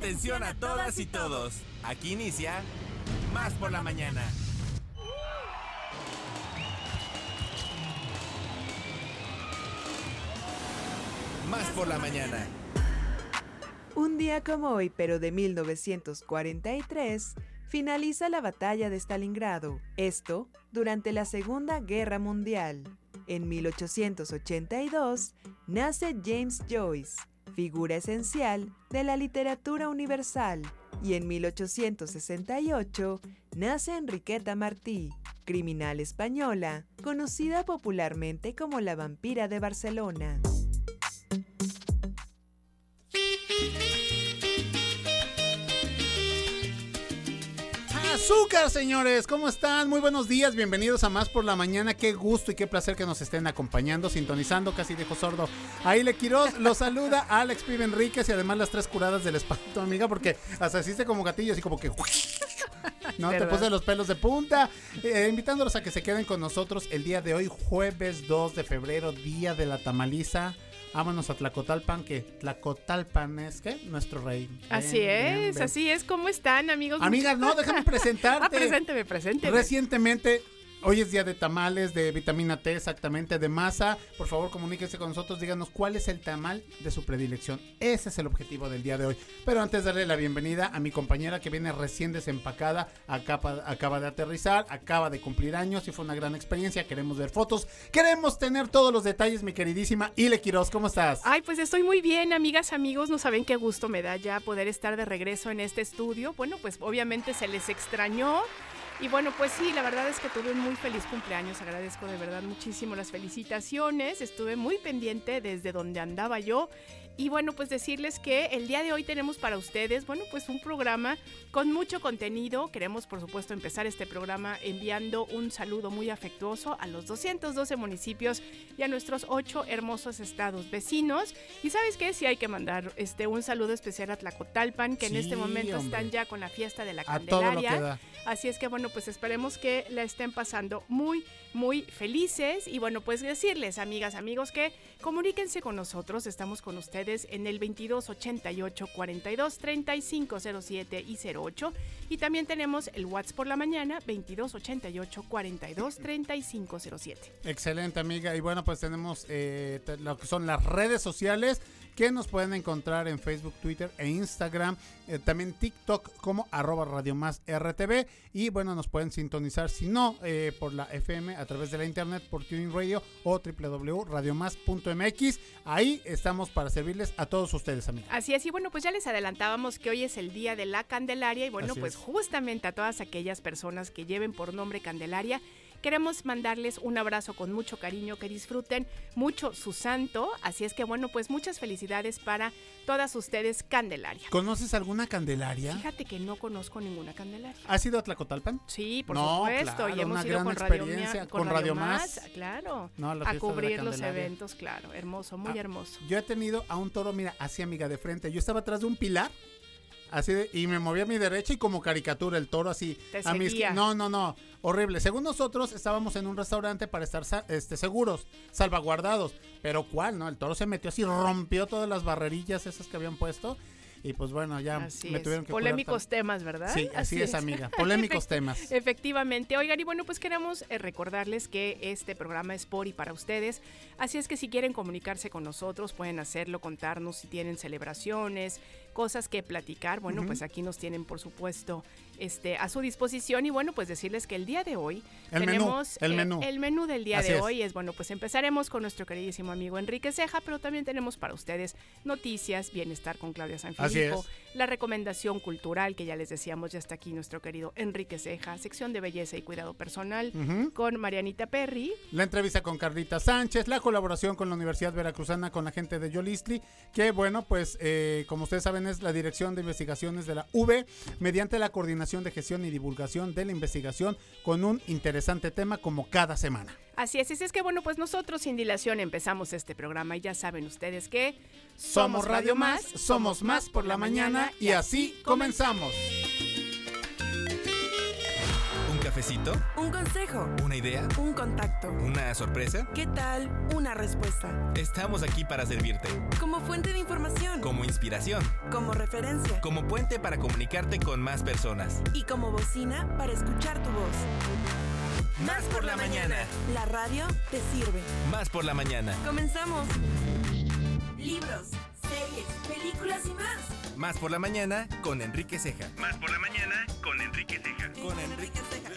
Atención a todas y todos. Aquí inicia Más por la mañana. Más por la mañana. Un día como hoy, pero de 1943, finaliza la batalla de Stalingrado. Esto durante la Segunda Guerra Mundial. En 1882 nace James Joyce, figura esencial de la literatura universal, y en 1868 nace Enriqueta Martí, criminal española, conocida popularmente como la vampira de Barcelona. Azúcar, señores, ¿cómo están? Muy buenos días, bienvenidos a Más por la Mañana. Qué gusto y qué placer que nos estén acompañando, sintonizando, casi dejo sordo. Ahí le Quiroz los saluda Alex Pibe Enríquez y además las tres curadas del espanto, amiga, porque hasta hiciste como gatillo, así como que. No, te puse los pelos de punta. Eh, invitándolos a que se queden con nosotros el día de hoy, jueves 2 de febrero, día de la tamaliza. Vámonos a Tlacotalpan, que Tlacotalpan es que nuestro rey. Así es, así es. ¿Cómo están, amigos? Amigas, no, déjame presentarte. ah, presénteme, presénteme. Recientemente Hoy es día de tamales, de vitamina T, exactamente, de masa. Por favor, comuníquese con nosotros, díganos cuál es el tamal de su predilección. Ese es el objetivo del día de hoy. Pero antes darle la bienvenida a mi compañera que viene recién desempacada, acaba, acaba de aterrizar, acaba de cumplir años y fue una gran experiencia. Queremos ver fotos, queremos tener todos los detalles, mi queridísima Ile Quiroz, ¿cómo estás? Ay, pues estoy muy bien, amigas, amigos. No saben qué gusto me da ya poder estar de regreso en este estudio. Bueno, pues obviamente se les extrañó. Y bueno, pues sí, la verdad es que tuve un muy feliz cumpleaños. Agradezco de verdad muchísimo las felicitaciones. Estuve muy pendiente desde donde andaba yo y bueno, pues decirles que el día de hoy tenemos para ustedes, bueno, pues un programa con mucho contenido. Queremos, por supuesto, empezar este programa enviando un saludo muy afectuoso a los 212 municipios y a nuestros ocho hermosos estados vecinos. Y sabes qué, sí hay que mandar este un saludo especial a Tlacotalpan, que en este momento están ya con la fiesta de la Candelaria. Así es que bueno, pues esperemos que la estén pasando muy, muy felices. Y bueno, pues decirles, amigas, amigos, que comuníquense con nosotros. Estamos con ustedes en el 2288 42 35 07 y 08 y también tenemos el WhatsApp por la mañana 2288 42 35 07. Excelente amiga y bueno pues tenemos eh, lo que son las redes sociales que nos pueden encontrar en Facebook, Twitter e Instagram, eh, también TikTok como arroba Radio Más RTV y bueno, nos pueden sintonizar si no eh, por la FM a través de la internet por Tuning Radio o www.radiomás.mx. Ahí estamos para servirles a todos ustedes, amigos. Así es, y bueno, pues ya les adelantábamos que hoy es el día de la Candelaria y bueno, pues justamente a todas aquellas personas que lleven por nombre Candelaria, Queremos mandarles un abrazo con mucho cariño, que disfruten mucho su santo. Así es que bueno, pues muchas felicidades para todas ustedes, Candelaria. ¿Conoces alguna Candelaria? Fíjate que no conozco ninguna Candelaria. ¿Has ido a Tlacotalpan? Sí, por supuesto. y hemos ido con Radio, con, Radio, Más, Claro. a cubrir los eventos, claro. Hermoso, muy ah, hermoso. Yo he tenido a un toro, mira, así amiga de frente. Yo estaba atrás de un pilar Así y me moví a mi derecha y como caricatura el toro así. a mis, no, no, no, horrible. Según nosotros estábamos en un restaurante para estar este, seguros, salvaguardados. Pero ¿cuál, no? El toro se metió así, rompió todas las barrerillas esas que habían puesto y pues bueno, ya me tuvieron que Polémicos temas, ¿verdad? Sí, así, es, amiga. Polémicos temas. Efectivamente. Oigan, y bueno, pues queremos eh, recordarles que este programa es por y para ustedes. Así es que si quieren comunicarse con nosotros, pueden hacerlo, contarnos si tienen celebraciones, cosas que platicar. Bueno, pues aquí nos tienen, por supuesto, este, a su disposición. Y bueno, pues decirles que el día de hoy tenemos el, menú. el menú del día de hoy. Es bueno, pues empezaremos con nuestro queridísimo amigo Enrique Ceja, pero también tenemos para ustedes noticias, bienestar con Claudia Sanfilippo, la recomendación cultural que ya les decíamos, ya está aquí nuestro querido Enrique Ceja, sección de belleza y cuidado personal con Marianita Perry. La entrevista con Carlita Sánchez, la colaboración con la Universidad Veracruzana con la gente de Yolistli, que bueno, pues eh, como ustedes saben es la Dirección de Investigaciones de la V, mediante la coordinación de Gestión y Divulgación de la Investigación con un interesante tema como cada semana. Así es, y es que bueno, pues nosotros sin dilación empezamos este programa y ya saben ustedes que somos Radio Más, somos más por la mañana y así comenzamos cafecito? Un consejo. ¿Una idea? Un contacto. ¿Una sorpresa? ¿Qué tal una respuesta? Estamos aquí para servirte. Como fuente de información. Como inspiración. Como referencia. Como puente para comunicarte con más personas. Y como bocina para escuchar tu voz. Más por la mañana. La radio te sirve. Más por la mañana. Comenzamos. Libros, series, películas y más. Más por la mañana con Enrique Ceja. Más por la mañana con Enrique Ceja. Con Enrique Ceja.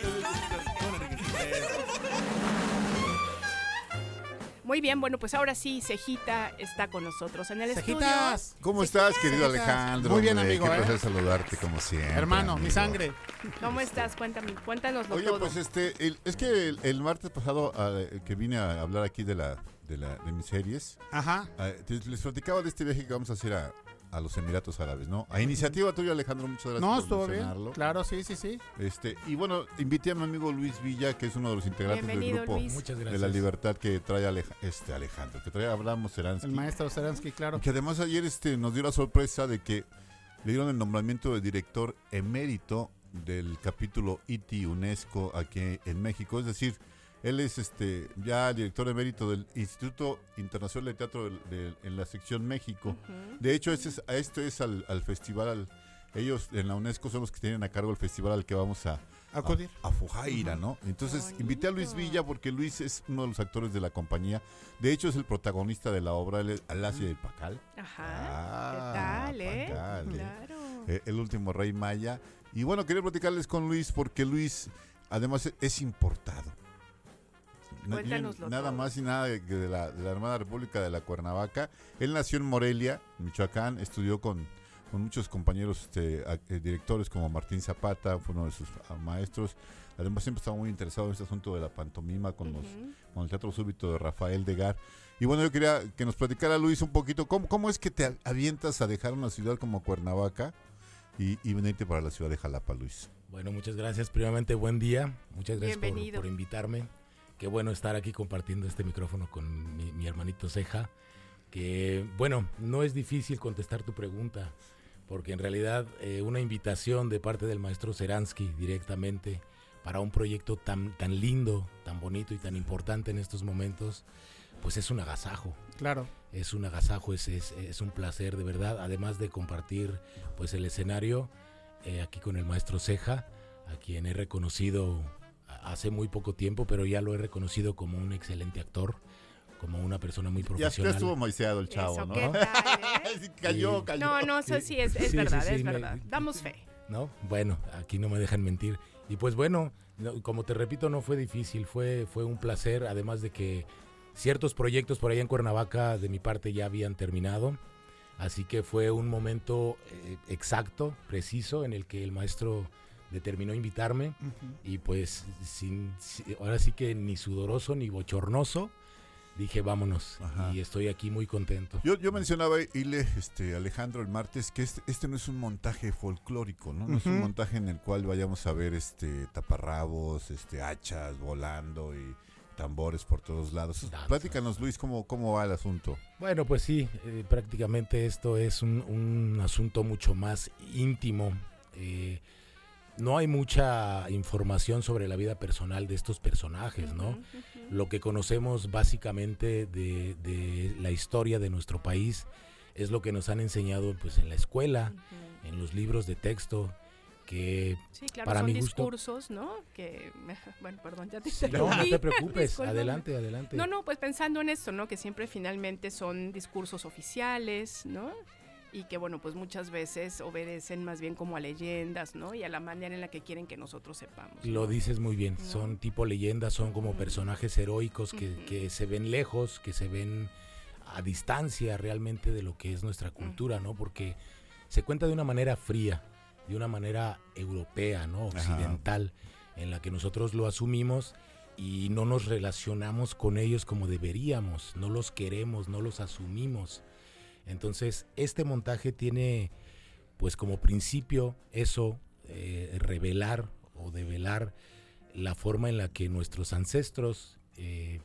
Muy bien, bueno, pues ahora sí, Cejita está con nosotros en el Cejitas. ¿Cómo estás, querido Cejitas. Alejandro? Muy bien, Hombre, amigo, Qué ¿eh? placer saludarte como siempre. Hermano, mi sangre. estudio. ¿Cómo estás? Cuéntame, cuéntanoslo Oye, todo. pues este, el- es que el, el martes pasado ah, que vine a hablar aquí de la de, la, de mis series, Ajá. ah, te- les platicaba de este viaje que vamos a hacer a, a los Emiratos Árabes, ¿no? A iniciativa tuya, Alejandro, muchas gracias No, por estuvo bien. mencionarlo. Claro, sí, sí, sí. Este, y bueno, invité a mi amigo Luis Villa, que es uno de los integrantes del grupo Luis. De la libertad que trae Aleja- este Alejandro, que trae Abraham Seransky. El maestro Seransky, claro. Que además ayer este, nos dio la sorpresa de que le dieron el nombramiento de director emérito del capítulo ITI UNESCO aquí en México. Es decir, él es este ya director emérito del Instituto Internacional de Teatro del- del- en la sección México. De hecho, este es, a esto es al, al festival, al- ellos en la UNESCO son los que tienen a cargo el festival al que vamos a, Acudir. a, a Fujaira, ¿no? Entonces invité a Luis. Villa porque Luis es uno de los actores de la compañía. De hecho, es el protagonista de la obra él es Alasia del Pacal. Ajá. Ah, ¿Qué tal, eh? Pacal, eh. Claro. eh, el último rey maya. Y bueno, quería platicarles con Luis porque Luis además es importado. No- Cuéntanoslo nada todo. más y nada de, de la, de la Armada República de la Cuernavaca. Él nació en Morelia, Michoacán, estudió con, con muchos compañeros este, a- eh, directores como Martín Zapata, fue uno de sus ah, maestros. Además siempre estaba muy interesado en este asunto de la pantomima con, los, con el Teatro Súbito de Rafael Degar. Y bueno, yo quería que nos platicara Luis un poquito, ¿cómo, cómo es que te avientas a dejar una ciudad como Cuernavaca y, y venirte para la ciudad de Jalapa, Luis? Bueno, muchas gracias. Primeramente, buen día. Muchas gracias por, Bienvenido. por invitarme. Qué bueno estar aquí compartiendo este micrófono con mi, mi hermanito Ceja. Que, bueno, no es difícil contestar tu pregunta, porque en realidad eh, una invitación de parte del maestro Seransky directamente para un proyecto tan, tan lindo, tan bonito y tan importante en estos momentos, pues es un agasajo. Claro. es un agasajo, es, es, es un placer de verdad, además de compartir pues el escenario eh, aquí con el maestro Ceja, a quien he reconocido hace muy poco tiempo, pero ya lo he reconocido como un excelente actor, como una persona muy Ya, ya profesional. estuvo maiseado el chavo, Eso, ¿no? ¿qué tal, eh? Cayó, Sí. cayó. No, no, eso sí es, es Sí, verdad, sí, sí, es me- verdad. Damos fe. ¿no? Bueno, aquí no me dejan mentir. Y pues bueno, no, como te repito, no fue difícil, fue, fue un placer, además de que ciertos proyectos por allá en Cuernavaca de mi parte ya habían terminado. Así que fue un momento eh, exacto, preciso, en el que el maestro determinó invitarme. Y pues sin, si- ahora sí que ni sudoroso ni bochornoso, dije vámonos. Ajá. Y estoy aquí muy contento. Yo, yo mencionaba, Ile, este, Alejandro, el martes, que este, este no es un montaje folclórico, ¿no? No es un montaje en el cual vayamos a ver este taparrabos, este, hachas volando y tambores por todos lados. Danza. Platícanos, Luis, cómo, cómo va el asunto. Bueno, pues sí, eh, prácticamente esto es un, un asunto mucho más íntimo. Eh, no hay mucha información sobre la vida personal de estos personajes, ¿no? Lo que conocemos básicamente de, de la historia de nuestro país es lo que nos han enseñado pues, en la escuela, en los libros de texto, que Sí, claro, para son mi gusto- discursos, ¿no? Que, bueno, perdón, ya te no, no interrumpí. te preocupes, adelante, adelante. No, no, pues pensando en esto, ¿no? Que siempre finalmente son discursos oficiales, ¿no? Y que, bueno, pues muchas veces obedecen más bien como a leyendas, ¿no? Y a la manera en la que quieren que nosotros sepamos. Lo ¿no? dices muy bien, No. son tipo leyendas, son como personajes heroicos que, que se ven lejos, que se ven a distancia realmente de lo que es nuestra cultura, ¿no? Porque se cuenta de una manera fría, de una manera europea, ¿no? Ajá. Occidental, en la que nosotros lo asumimos y no nos relacionamos con ellos como deberíamos, no los queremos, no los asumimos. Entonces, este montaje tiene pues como principio eso, eh, revelar o develar la forma en la que nuestros ancestros eh,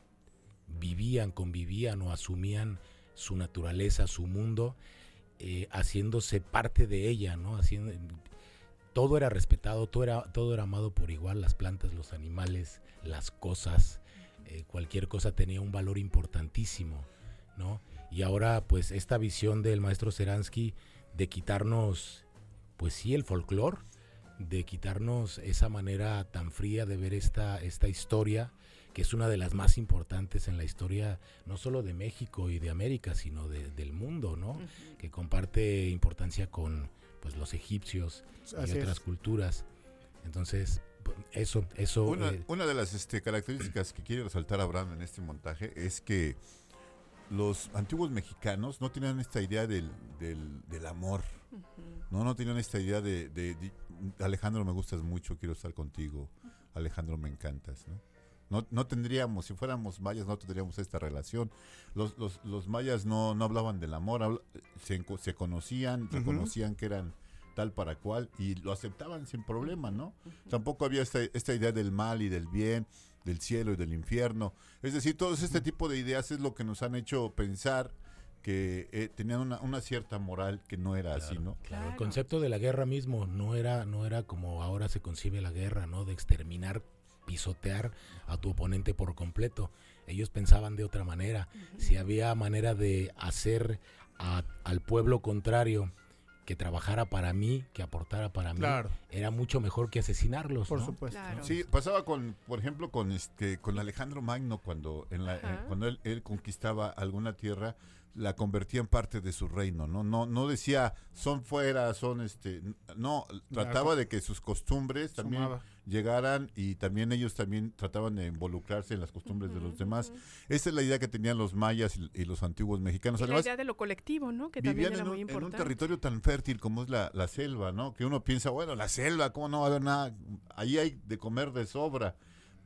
vivían, convivían o asumían su naturaleza, su mundo, eh, haciéndose parte de ella, ¿no? Haciendo, todo era respetado, todo era, todo era amado por igual, las plantas, los animales, las cosas, cualquier cosa tenía un valor importantísimo, ¿no? Y ahora, pues, esta visión del maestro Seransky de quitarnos, pues sí, el folclore, de quitarnos esa manera tan fría de ver esta, esta historia, que es una de las más importantes en la historia, no solo de México y de América, sino de- del mundo, ¿no? Que comparte importancia con pues, los egipcios Así y otras es. culturas. Entonces, eso, eso... Una, eh, una de las este, características que quiere resaltar Abraham en este montaje es que los antiguos mexicanos no tenían esta idea del, del, del amor, no, no tenían esta idea de, de- de, Alejandro me gustas mucho, quiero estar contigo, Alejandro me encantas, ¿no? No, no tendríamos, si fuéramos mayas, no tendríamos esta relación. Los, los, los mayas no, no hablaban del amor, se, se conocían, reconocían que eran tal para cual y lo aceptaban sin problema, ¿no? Tampoco había esta, esta idea del mal y del bien, del cielo y del infierno. Es decir, todo este tipo de ideas es lo que nos han hecho pensar que eh, tenían una, una cierta moral que no era así, ¿no? Claro, el concepto de la guerra mismo no era, no era como ahora se concibe la guerra, ¿no? De exterminar, pisotear a tu oponente por completo. Ellos pensaban de otra manera. Si había manera de hacer a- al pueblo contrario que trabajara para mí, que aportara para mí, Claro, era mucho mejor que asesinarlos. por ¿no? supuesto. Claro. Sí, pasaba con, por ejemplo, con este, con Alejandro Magno cuando en la, eh, cuando él, él conquistaba alguna tierra, la convertía en parte de su reino, ¿no? No, no decía son fuera, son este, no, trataba de que sus costumbres también Sumaba. llegaran y también ellos también trataban de involucrarse en las costumbres de los demás. Esa es la idea que tenían los mayas y, y los antiguos mexicanos. Y la Además, idea de lo colectivo, ¿no? Que también vivían era en un, muy en un importante. territorio tan fértil como es la, la selva, ¿no? Que uno piensa, bueno, la selva, ¿cómo no va a haber nada? Ahí hay de comer de sobra.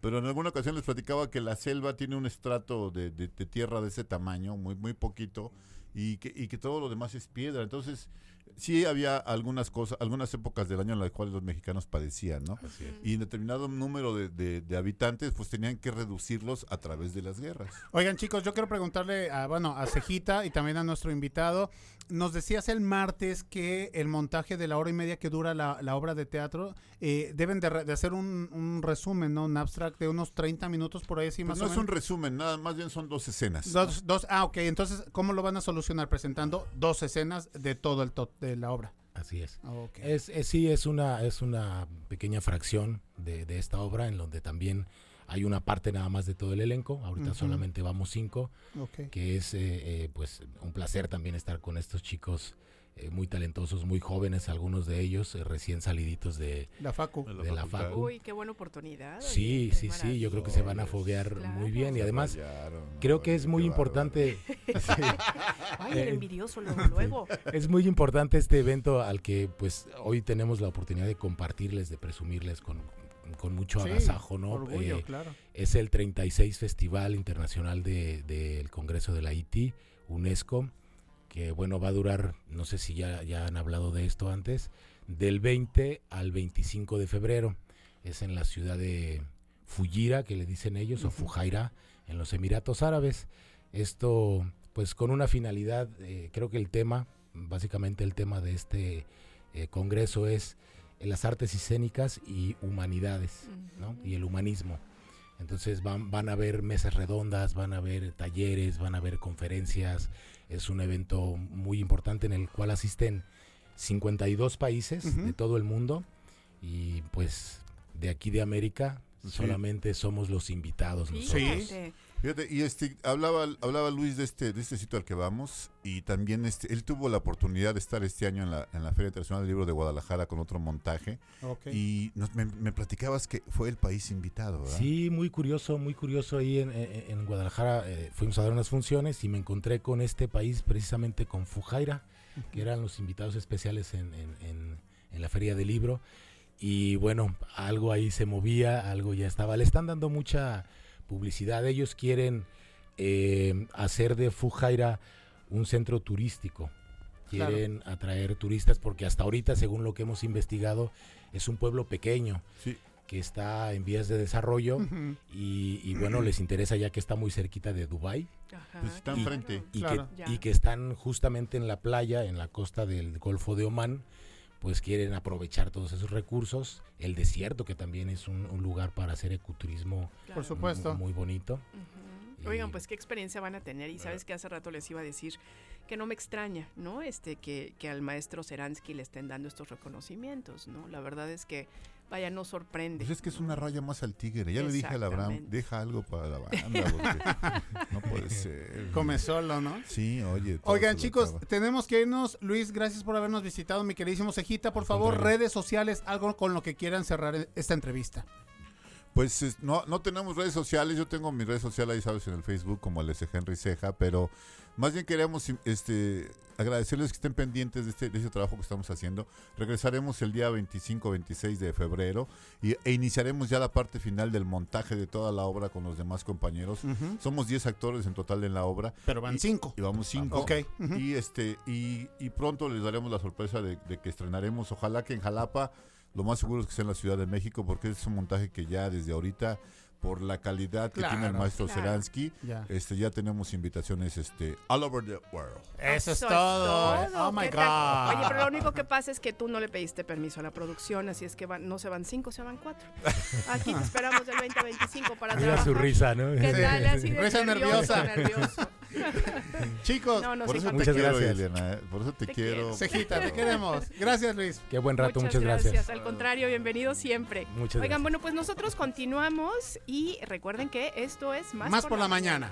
Pero en alguna ocasión les platicaba que la selva tiene un estrato de, de- tierra de ese tamaño, muy, muy poquito, y que, y que todo lo demás es piedra. Entonces, sí había algunas cosas, algunas épocas del año en las cuales los mexicanos padecían, ¿no? Y en determinado número de, de- de habitantes, pues tenían que reducirlos a través de las guerras. Oigan, chicos, yo quiero preguntarle a, bueno, a Cejita y también a nuestro invitado. Nos decías el martes que el montaje de la hora y media que dura la, la obra de teatro eh, deben de, re- de hacer un, un resumen, ¿no? Un abstract de unos 30 minutos por ahí, así Pues más no o es un menos. resumen, nada más bien son dos escenas. Dos, dos, ah, ok. Entonces, ¿cómo lo van a solucionar? Presentando dos escenas de todo el to- de la obra. Así es. Ah. Es, es- sí, es una, es una pequeña fracción de, de esta obra en donde también hay una parte nada más de todo el elenco. Ahorita solamente vamos cinco, ok. que es eh, eh, pues un placer también estar con estos chicos eh, muy talentosos, muy jóvenes, algunos de ellos eh, recién saliditos de... La Facu. De de la facu. Uy, qué buena oportunidad. Sí, oye, sí, sí, yo creo que se van a foguear Claro. muy bien y además creo que es muy importante... Ay, el envidioso luego. luego. Es muy importante este evento al que pues hoy tenemos la oportunidad de compartirles, de presumirles con, con mucho Sí, agasajo, ¿no? Orgullo, Eh, claro. es el 36 Festival Internacional de- del Congreso de la IT, UNESCO, que bueno, va a durar, no sé si ya, ya han hablado de esto antes, del 20 al 25 de febrero. Es en la ciudad de Fujira, que le dicen ellos, o Ujú. Fujairah, en los Emiratos Árabes. Esto, pues con una finalidad, eh, creo que el tema, básicamente el tema de este eh, congreso es las artes escénicas y humanidades, ¿no? Y el humanismo. Entonces van, van a haber mesas redondas, van a haber talleres, van a haber conferencias. Es un evento muy importante en el cual asisten 52 países Ujú. de todo el mundo y pues de aquí de América Sí. solamente somos los invitados nosotros. Fíjate. Fíjate, y este, hablaba, hablaba Luis de este, de este sitio al que vamos y también este, él tuvo la oportunidad de estar este año en la, en la Feria Internacional del Libro de Guadalajara con otro montaje Ok. y nos- me, me platicabas que fue el país invitado, ¿verdad? Sí, muy curioso, muy curioso ahí en, en- en Guadalajara. eh, fuimos a dar unas funciones y me encontré con este país, precisamente con Fujaira, que eran los invitados especiales en, en- en- en la Feria del Libro. Y bueno, algo ahí se movía, algo ya estaba. Le están dando mucha publicidad. Ellos quieren eh, hacer de Fujaira un centro turístico. Claro. Quieren atraer turistas porque hasta ahorita, según lo que hemos investigado, es un pueblo pequeño Sí. que está en vías de desarrollo y, y bueno, les interesa ya que está muy cerquita de Dubai Ajá, Pues está enfrente. y, Claro. y que están justamente en la playa, en la costa del Golfo de Omán, pues quieren aprovechar todos esos recursos. El desierto, que también es un, un lugar para hacer ecoturismo Por supuesto. muy bonito. Oigan, pues qué experiencia van a tener y sabes que hace rato les iba a decir que no me extraña, ¿no? Este que, que al maestro Seransky le estén dando estos reconocimientos, ¿no? La verdad es que vaya no sorprende. Pues es que es una raya más al tigre. Ya le dije a Abraham, deja algo para la banda, porque no puede ser. Come solo, ¿no? Sí, oye. Oigan, chicos, acaba. tenemos que irnos. Luis, gracias por habernos visitado, mi queridísimo Cejita. Por Al favor, contrario. redes sociales, algo con lo que quieran cerrar e- esta entrevista. Pues es- no, no tenemos redes sociales, yo tengo mi red social ahí, sabes, en el Facebook como el S. Henry Ceja, pero más bien queríamos este, agradecerles que estén pendientes de este, de este trabajo que estamos haciendo. Regresaremos el día 25-26 de febrero y, e iniciaremos ya la parte final del montaje de toda la obra con los demás compañeros. Somos 10 actores en total en la obra. Pero van Y- cinco. Y vamos 5. Ok. ujú. Y este y, y pronto les daremos la sorpresa de, de que estrenaremos, ojalá que en Jalapa, lo más seguro es que sea en la Ciudad de México, porque es un montaje que ya desde ahorita, por la calidad que tiene el maestro claro. Seransky, Ya. este ya tenemos invitaciones este all over the world. Eso es todo. todo, Oh my. God. Oye, pero lo único que pasa es que tú no le pediste permiso a la producción, así es que van- no se van cinco, se van cuatro. Aquí te esperamos del 20 a 25 para Mira trabajar. su risa, ¿no? ¿Qué Sí, tal? Así de Risa nervioso, nerviosa. nervioso. Chicos, No, no, por eso te Muchas quiero, gracias. Elena, ¿eh? por eso te, Te quiero. quiero. Cejita, te queremos. Gracias, Luis. Qué buen rato, muchas, gracias. Al contrario, bienvenido siempre. Muchas Oigan, gracias. bueno, pues nosotros continuamos y recuerden que esto es Más, Más por la mañana.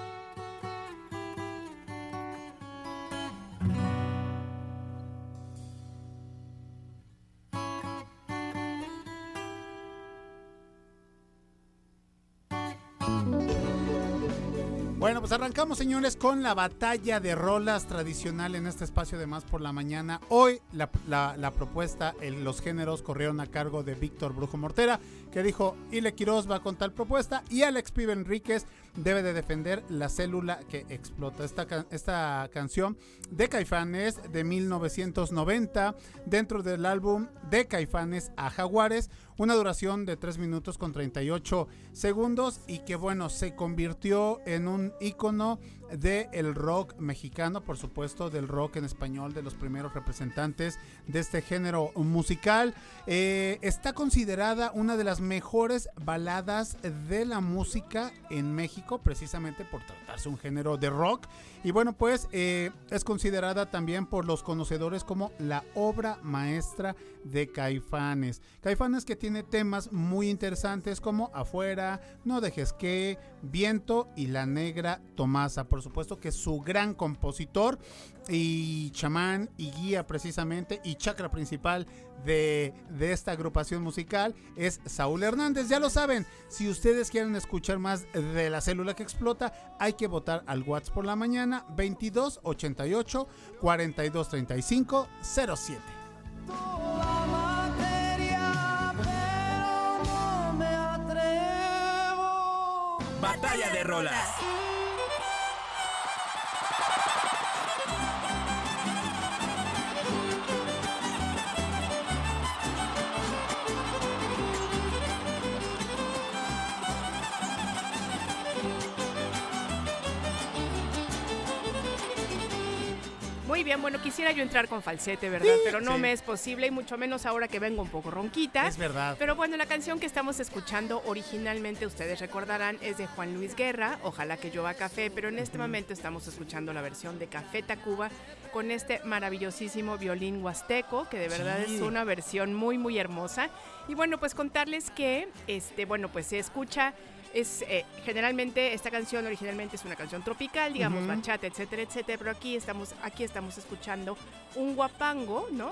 Bueno, pues arrancamos, señores, con la batalla de rolas tradicional en este espacio de Más por la Mañana. Hoy la, propuesta, los géneros corrieron a cargo de Víctor Brujo Mortera, que dijo, Ile Quiroz va con tal propuesta y Alex Pibe Enríquez debe de defender la célula que explota. Esta, esta canción de Caifanes de 1990 dentro del álbum de Caifanes a Jaguares, una duración de 3 minutos con 38 segundos y que bueno, se convirtió en un ícono del rock mexicano, por supuesto del rock en español, de los primeros representantes de este género musical. Eh, está considerada una de las mejores baladas de la música en México, precisamente por tratarse un género de rock. Y bueno, pues eh, es considerada también por los conocedores como la obra maestra de Caifanes. Caifanes que tiene temas muy interesantes como Afuera, No dejes que, Viento y La Negra Tomasa. Supuesto que su gran compositor y chamán y guía precisamente y chakra principal de, de esta agrupación musical es Saúl Hernández. Ya lo saben, si ustedes quieren escuchar más de la célula que explota, hay que votar al WhatsApp por la mañana 2288 4235 07. Batalla de rolas. Muy bien, bueno, quisiera yo entrar con falsete, ¿verdad? Pero no sí. me es posible y mucho menos ahora que vengo un poco ronquita. Es verdad. Pero bueno, la canción que estamos escuchando originalmente, ustedes recordarán, es de Juan Luis Guerra, Ojalá que llueva café, pero en este momento estamos escuchando la versión de Café Tacuba con este maravillosísimo violín huasteco, que de verdad Sí. es una versión muy, muy hermosa. Y bueno, pues contarles que, este, bueno, pues se escucha... Es, eh, generalmente esta canción originalmente es una canción tropical, digamos bachata, etcétera, etcétera, pero aquí estamos, aquí estamos escuchando un guapango, ¿no?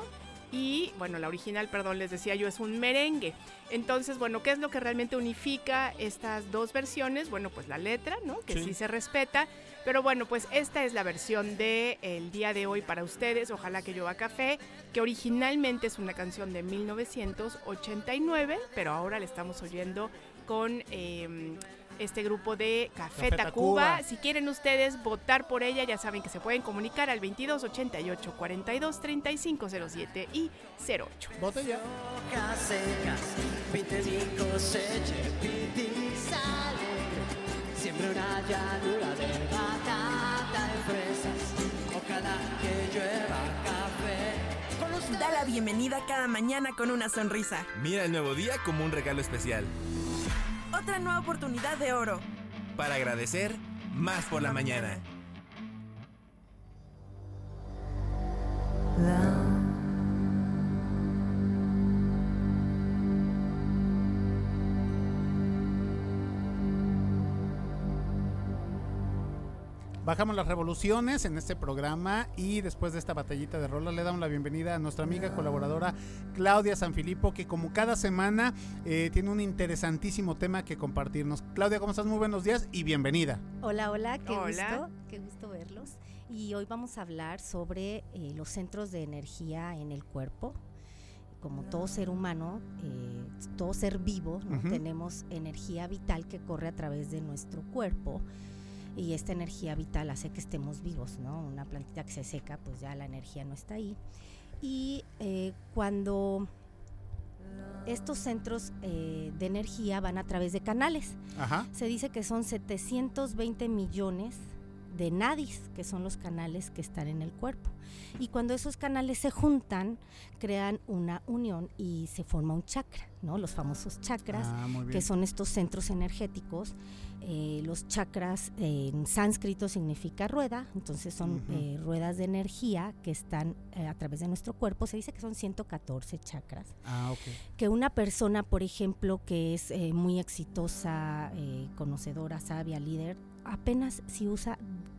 y bueno, la original, perdón, les decía yo, es un merengue. Entonces, bueno, ¿qué es lo que realmente unifica estas dos versiones? Bueno, pues la letra, ¿no? Que sí, Sí. se respeta. Pero bueno, pues esta es la versión de el día de hoy para ustedes, Ojalá que llueva café, que originalmente es una canción de 1989, pero ahora la estamos oyendo con eh, este grupo de Café, Café Tacuba. Tacuba. Si quieren ustedes votar por ella, ya saben que se pueden comunicar al 22 88 42 35 07 y 08. Vote ya. Siempre una llanura de batata de fresas. Ojalá que llueva. Da la bienvenida cada mañana con una sonrisa. Mira el nuevo día como un regalo especial. Otra nueva oportunidad de oro. Para agradecer, más por la mañana. Bajamos las revoluciones en este programa y después de esta batallita de rolas le damos la bienvenida a nuestra amiga colaboradora Claudia Sanfilippo que como cada semana eh, tiene un interesantísimo tema que compartirnos. Claudia, ¿cómo estás? Muy buenos días y bienvenida. Hola, hola, qué Hola. gusto, qué gusto verlos. Y hoy vamos a hablar sobre eh, los centros de energía en el cuerpo. Como todo ser humano, eh, todo ser vivo, tenemos energía vital que corre a través de nuestro cuerpo. Y esta energía vital hace que estemos vivos, ¿no? Una plantita que se seca, pues ya la energía no está ahí. Y eh, cuando estos centros eh, de energía van a través de canales, Ajá. se dice que son 720 millones de nadis, que son los canales que están en el cuerpo. Y cuando esos canales se juntan, crean una unión y se forma un chakra, ¿no? Los famosos chakras, Ah, que son estos centros energéticos. Eh, los chakras eh, en sánscrito significa rueda, entonces son eh, ruedas de energía que están eh, a través de nuestro cuerpo. Se dice que son 114 chakras Ah, ok. que una persona, por ejemplo, que es eh, muy exitosa, eh, conocedora, sabia, líder, apenas si usa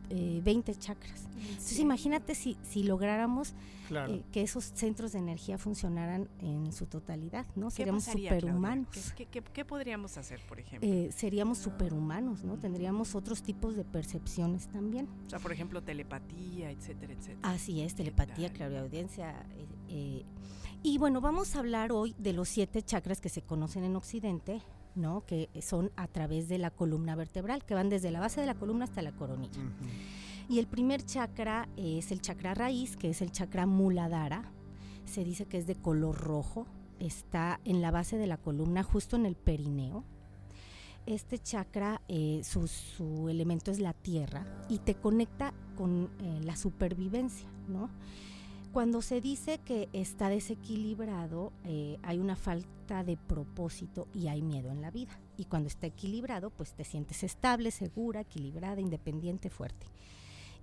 eh, 20 chakras. Entonces imagínate si, si lográramos Claro. eh, que esos centros de energía funcionaran en su totalidad, ¿no? ¿Qué Seríamos pasaría, superhumanos. ¿Qué, qué- podríamos hacer, por ejemplo? Eh, seríamos superhumanos, ¿no? Tendríamos otros tipos de percepciones también. o sea, por ejemplo, telepatía, etcétera, etcétera. Así es, telepatía, clariaudiencia. eh, y bueno, vamos a hablar hoy de los siete chakras que se conocen en Occidente, ¿no? Que son a través de la columna vertebral, que van desde la base de la columna hasta la coronilla. Y el primer chakra es el chakra raíz, que es el chakra muladhara. Se dice que es de color rojo, está en la base de la columna, justo en el perineo. Este chakra, eh, su, su elemento es la tierra y te conecta con eh, la supervivencia, ¿no? Cuando se dice que está desequilibrado, eh, hay una falta de propósito y hay miedo en la vida. Y cuando está equilibrado, pues te sientes estable, segura, equilibrada, independiente, fuerte.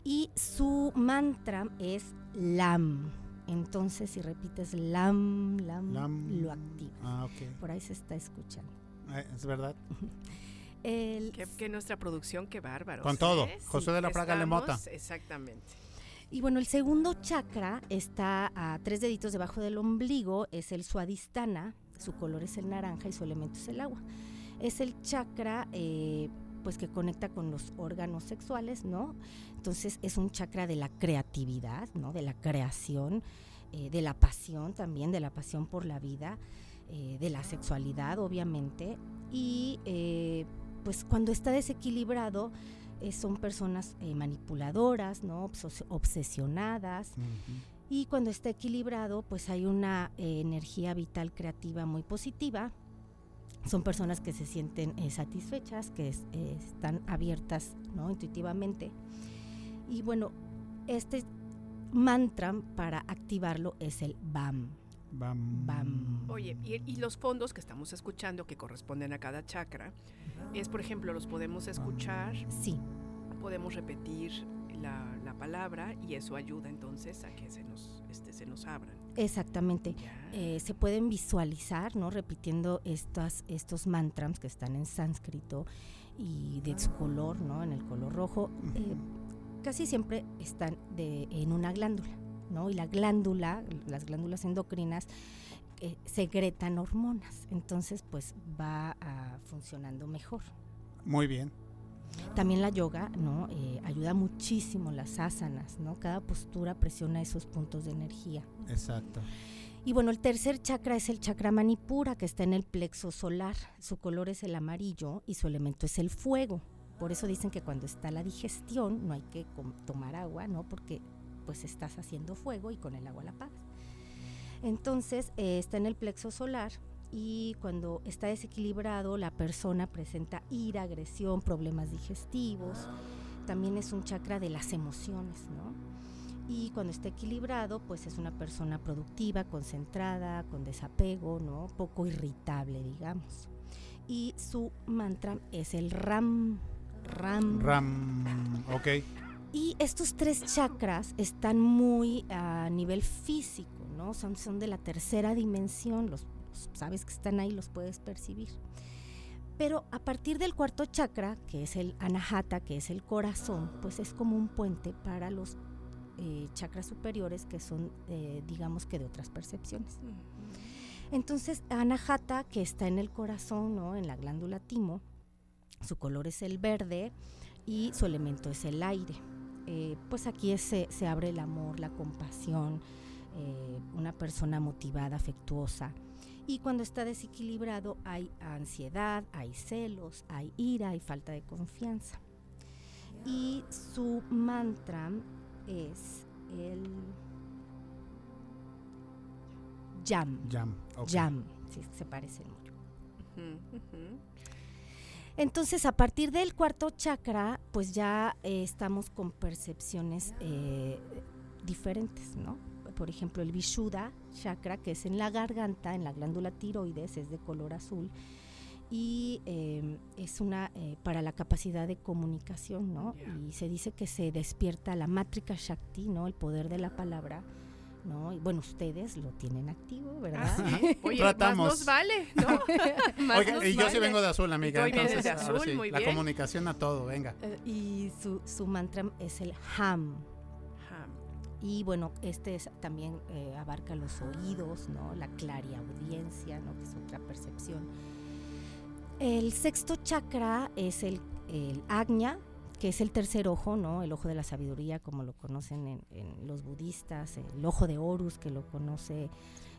Y su mantra es LAM. Entonces, si repites LAM, LAM, Lam. lo activas. Ah, ok. Por ahí se está escuchando. Eh, es verdad. El Que, que nuestra producción, qué bárbaro. Con todo. José de la Fraga Lemota. Exactamente. Y bueno, el segundo chakra está a tres deditos debajo del ombligo, es el suadistana, su color es el naranja y su elemento es el agua. Es el chakra eh, pues que conecta con los órganos sexuales, ¿no? Entonces es un chakra de la creatividad, ¿no? De la creación, eh, de la pasión también, de la pasión por la vida, eh, de la sexualidad, obviamente. Y pues cuando está desequilibrado, eh, son personas eh, manipuladoras, ¿no? Obses- obsesionadas. Y cuando está equilibrado, pues hay una eh, energía vital creativa muy positiva. Son personas que se sienten satisfechas, que es- están abiertas ¿no? intuitivamente. Y bueno, este mantra para activarlo es el BAM. Bam. Bam. Oye, y, y los fondos que estamos escuchando que corresponden a cada chakra, es por ejemplo, los podemos escuchar, Sí, podemos repetir la, la palabra y eso ayuda entonces a que se nos, este, se nos abran. exactamente. Eh, se pueden visualizar, ¿no? Repitiendo estas, estos mantras que están en sánscrito y de su color, ¿no? En el color rojo. Eh, casi siempre están de, en una glándula, ¿no? Y la glándula, las glándulas endocrinas, eh, secretan hormonas. Entonces, pues va ah, funcionando mejor. Muy bien. También la yoga, ¿no? Eh, ayuda muchísimo las asanas, ¿no? Cada postura presiona esos puntos de energía. Exacto. Y bueno, el tercer chakra es el chakra manipura, que está en el plexo solar. Su color es el amarillo y su elemento es el fuego. Por eso dicen que cuando está la digestión no hay que tomar agua, ¿no? Porque pues estás haciendo fuego y con el agua la apagas. Entonces, eh, está en el plexo solar y cuando está desequilibrado la persona presenta ira, agresión, problemas digestivos. También es un chakra de las emociones, ¿no? Y cuando está equilibrado, pues es una persona productiva, concentrada, con desapego, ¿no? Poco irritable, digamos. Y su mantra es el Ram. Ram. Ram. Ok. Y estos tres chakras están muy a nivel físico, ¿no? Son, son de la tercera dimensión, los, los sabes que están ahí, los puedes percibir. Pero a partir del cuarto chakra, que es el anahata, que es el corazón, pues es como un puente para los eh, chakras superiores que son, eh, digamos que de otras percepciones. Entonces, anahata, que está en el corazón, ¿no? En la glándula timo, su color es el verde y su elemento es el aire. Eh, pues aquí es- se, se abre el amor, la compasión, eh, una persona motivada, afectuosa. Y cuando está desequilibrado hay ansiedad, hay celos, hay ira, hay falta de confianza. Y su mantra es el Yam. Yam. ok. Yam, sí, se parecen mucho. Entonces, a partir del cuarto chakra, pues ya eh, estamos con percepciones eh, diferentes, ¿no? Por ejemplo, el Vishuddha chakra, que es en la garganta, en la glándula tiroides, es de color azul y eh, es una eh, para la capacidad de comunicación, ¿no? Y se dice que se despierta la matrika shakti, ¿no? El poder de la palabra, ¿no? Y bueno, ustedes lo tienen activo, ¿verdad? Ah, sí. Oye, Tratamos. más nos vale, ¿no? Más Oiga, nos y yo sí vale. vengo de azul, amiga. Entonces, de ahora azul, sí, muy la bien. comunicación a todo, venga. Eh, y su, su mantra es el Ham. Y bueno, este es- también eh, abarca los oídos, ¿no? La clariaudiencia, ¿no? Que es otra percepción. El sexto chakra es el, el Agnya, que es el tercer ojo, ¿no? El ojo de la sabiduría, como lo conocen en, en los budistas, el ojo de Horus, que lo conoce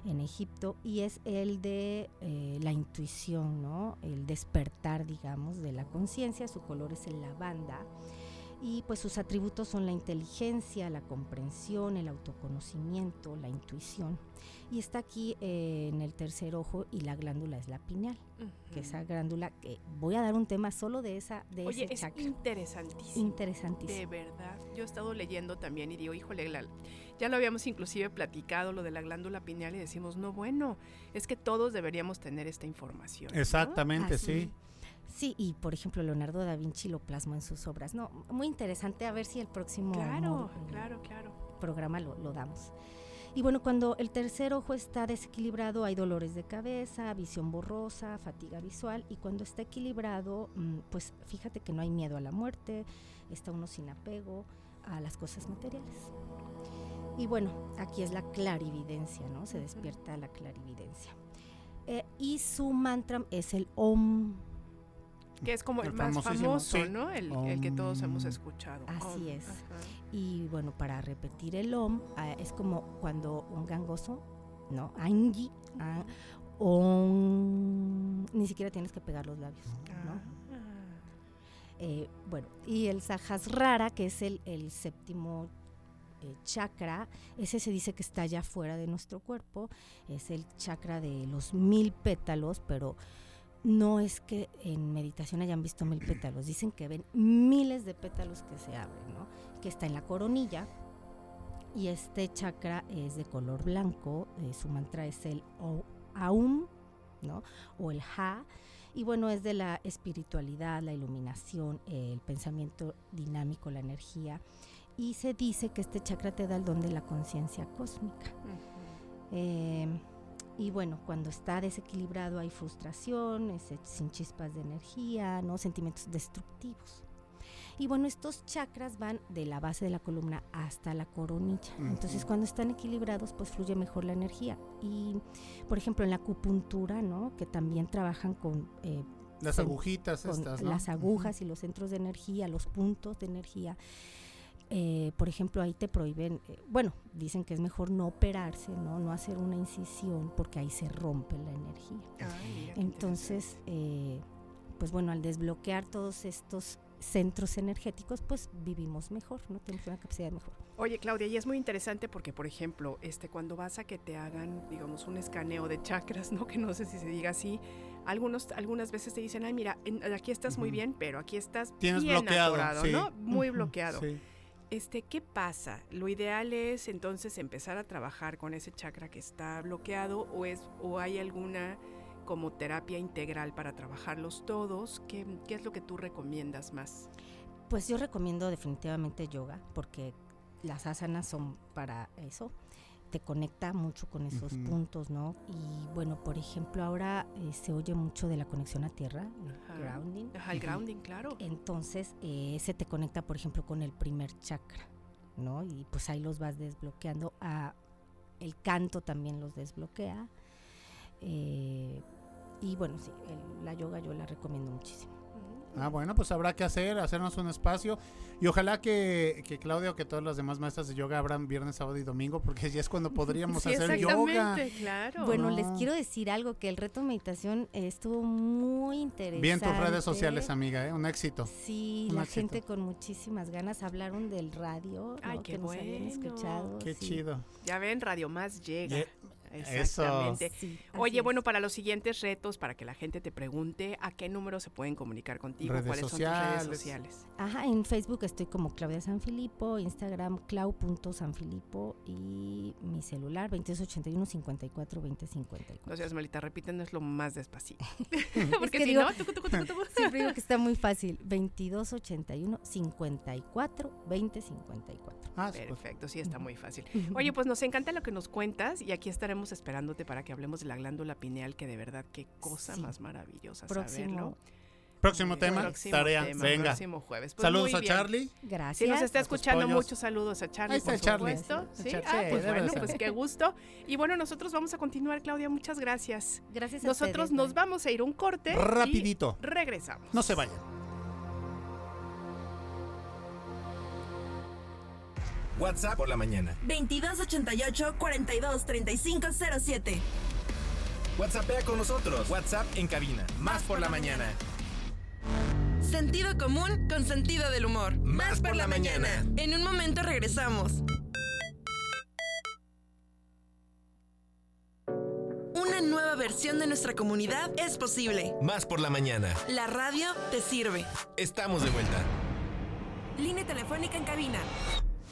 en Egipto, y es el de eh, la intuición, ¿no? El despertar, digamos, de la conciencia. Su color es el lavanda. Y pues sus atributos son la inteligencia, la comprensión, el autoconocimiento, la intuición. Y está aquí eh, en el tercer ojo y la glándula es la pineal, que esa glándula que voy a dar un tema solo de esa de Oye, ese es chakra. interesantísimo. Interesantísimo. De verdad. Yo he estado leyendo también y digo, híjole, la- ya lo habíamos inclusive platicado, lo de la glándula pineal, y decimos, no, bueno, es que todos deberíamos tener esta información. Exactamente, Así. sí. Sí, y por ejemplo Leonardo da Vinci lo plasmó en sus obras. No, muy interesante a ver si el próximo Claro, eh, claro, claro. programa lo, lo damos. Y bueno, cuando el tercer ojo está desequilibrado hay dolores de cabeza, visión borrosa, fatiga visual y cuando está equilibrado, mm, pues fíjate que no hay miedo a la muerte, está uno sin apego a las cosas materiales. Y bueno, aquí es la clarividencia, ¿no? Se despierta la clarividencia. Eh, y su mantra es el Om. Que es como el, El más famoso, sí. ¿no? El, el que todos hemos escuchado. Así Om, es. ajá. Y bueno, para repetir el om, ah, es como cuando un gangoso, ¿no? Angi, ah, om, ni siquiera tienes que pegar los labios, ¿no? Ah. Eh, bueno, y el Sahasrara, que es el, el séptimo eh, chakra, ese se dice que está allá fuera de nuestro cuerpo, es el chakra de los mil pétalos, pero no es que en meditación hayan visto mil pétalos, dicen que ven miles de pétalos que se abren, ¿no? Que está en la coronilla. Y este chakra es de color blanco, eh, su mantra es el O- Aum, ¿no? O el Ha. Y bueno, es de la espiritualidad, la iluminación, el pensamiento dinámico, la energía. Y se dice que este chakra te da el don de la conciencia cósmica. Eh, y bueno, cuando está desequilibrado hay frustración, es, eh, sin chispas de energía, ¿no? sentimientos destructivos. Y bueno, estos chakras van de la base de la columna hasta la coronilla. Entonces, cuando están equilibrados, pues fluye mejor la energía. Y, por ejemplo, en la acupuntura, ¿no? Que también trabajan con... eh, Las agujitas con estas, ¿no? Las agujas y los centros de energía, los puntos de energía. Eh, por ejemplo, ahí te prohíben, eh, bueno, dicen que es mejor no operarse, ¿no? No hacer una incisión porque ahí se rompe la energía. Ay, Entonces, eh, pues bueno, al desbloquear todos estos centros energéticos, pues vivimos mejor, ¿no? Tenemos una capacidad mejor. Oye, Claudia, y es muy interesante porque, por ejemplo, este, cuando vas a que te hagan, digamos, un escaneo de chakras, ¿no? Que no sé si se diga así, algunos, algunas veces te dicen, ay, mira, en- aquí estás muy bien, pero aquí estás Tienes bien bloqueado, atorado, sí. ¿no? Muy bloqueado. Sí. Este, ¿qué pasa? Lo ideal es entonces empezar a trabajar con ese chakra que está bloqueado o es o hay alguna como terapia integral para trabajarlos todos. ¿Qué, qué es lo que tú recomiendas más? Pues yo recomiendo definitivamente yoga porque las asanas son para eso. Te conecta mucho con esos puntos, ¿no? Y bueno, por ejemplo, ahora eh, se oye mucho de la conexión a tierra, el Ajá. grounding. Ajá, el grounding, claro. Entonces, eh, se te conecta, por ejemplo, con el primer chakra, ¿no? Y pues ahí los vas desbloqueando. A, el canto también los desbloquea. Eh, y bueno, sí, el- la yoga yo la recomiendo muchísimo. Ah, bueno, pues habrá que hacer, hacernos un espacio. Y ojalá que, que Claudia o que todas las demás maestras de yoga abran viernes, sábado y domingo, porque ya es cuando podríamos Sí, hacer yoga. exactamente, claro. Bueno, No. les quiero decir algo, que el reto de meditación estuvo muy interesante. Vi en tus redes sociales, amiga, ¿eh? un éxito. Sí, Un la éxito. gente con muchísimas ganas hablaron del radio, Ay, ¿no? qué que nos habían escuchado. Qué sí. chido. Ya ven, Radio Más llega. Exactamente. Sí, Oye, es. bueno, para los siguientes retos, para que la gente te pregunte, ¿a qué número se pueden comunicar contigo? Redes ¿Cuáles son tus redes sociales. Ajá, en Facebook estoy como Claudia Sanfilippo, Instagram clau.sanfilippo y mi celular 2281 54 20 54. No seas malita, repítenos lo más despacito. Es Porque que si digo- no, tucu, tucu, tucu. Siempre digo que está muy fácil, 2281 54 20 54. Ah. Perfecto, sí, está muy fácil. Oye, pues nos encanta lo que nos cuentas y aquí estaremos esperándote para que hablemos de la glándula pineal, que de verdad, qué cosa Sí. más maravillosa Próximo. saberlo. Próximo Eh, tema, próximo tarea, tema, venga. Próximo jueves. Pues Saludos a. Charlie. Gracias. Si nos está escuchando, muchos saludos a Charlie, Ahí está por Charlie. supuesto. Sí, Sí, Charlie, ah, sí, pues bueno, pues qué gusto. Y bueno, nosotros vamos a continuar, Claudia, muchas gracias. Gracias a Nosotros ustedes, nos vamos a ir un corte. y Rapidito. regresamos. No se vayan. WhatsApp por la mañana. 2288 42 35 07. WhatsAppea con nosotros. WhatsApp en cabina. Más por la mañana. Sentido común con sentido del humor. Más por la mañana. En un momento regresamos. Una nueva versión de nuestra comunidad es posible. Más por la mañana. La radio te sirve. Estamos de vuelta. Línea telefónica en cabina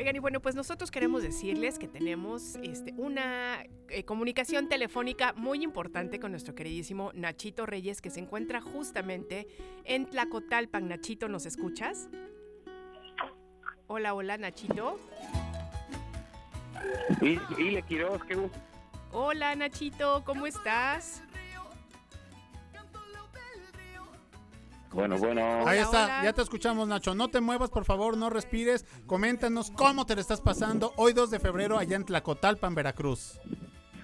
Oigan, y bueno, pues nosotros queremos decirles que tenemos este, una eh, comunicación telefónica muy importante con nuestro queridísimo Nachito Reyes, que se encuentra justamente en Tlacotalpan. Nachito, ¿nos escuchas? Hola, hola, Nachito. Y, y le Quiroz, qué gusto. Hola, Nachito, ¿cómo estás? Bueno, bueno. Ahí está, hola. ya te escuchamos, Nacho. No te muevas, por favor, no respires. Coméntanos cómo te le estás pasando hoy 2 de febrero allá en Tlacotalpan, Veracruz.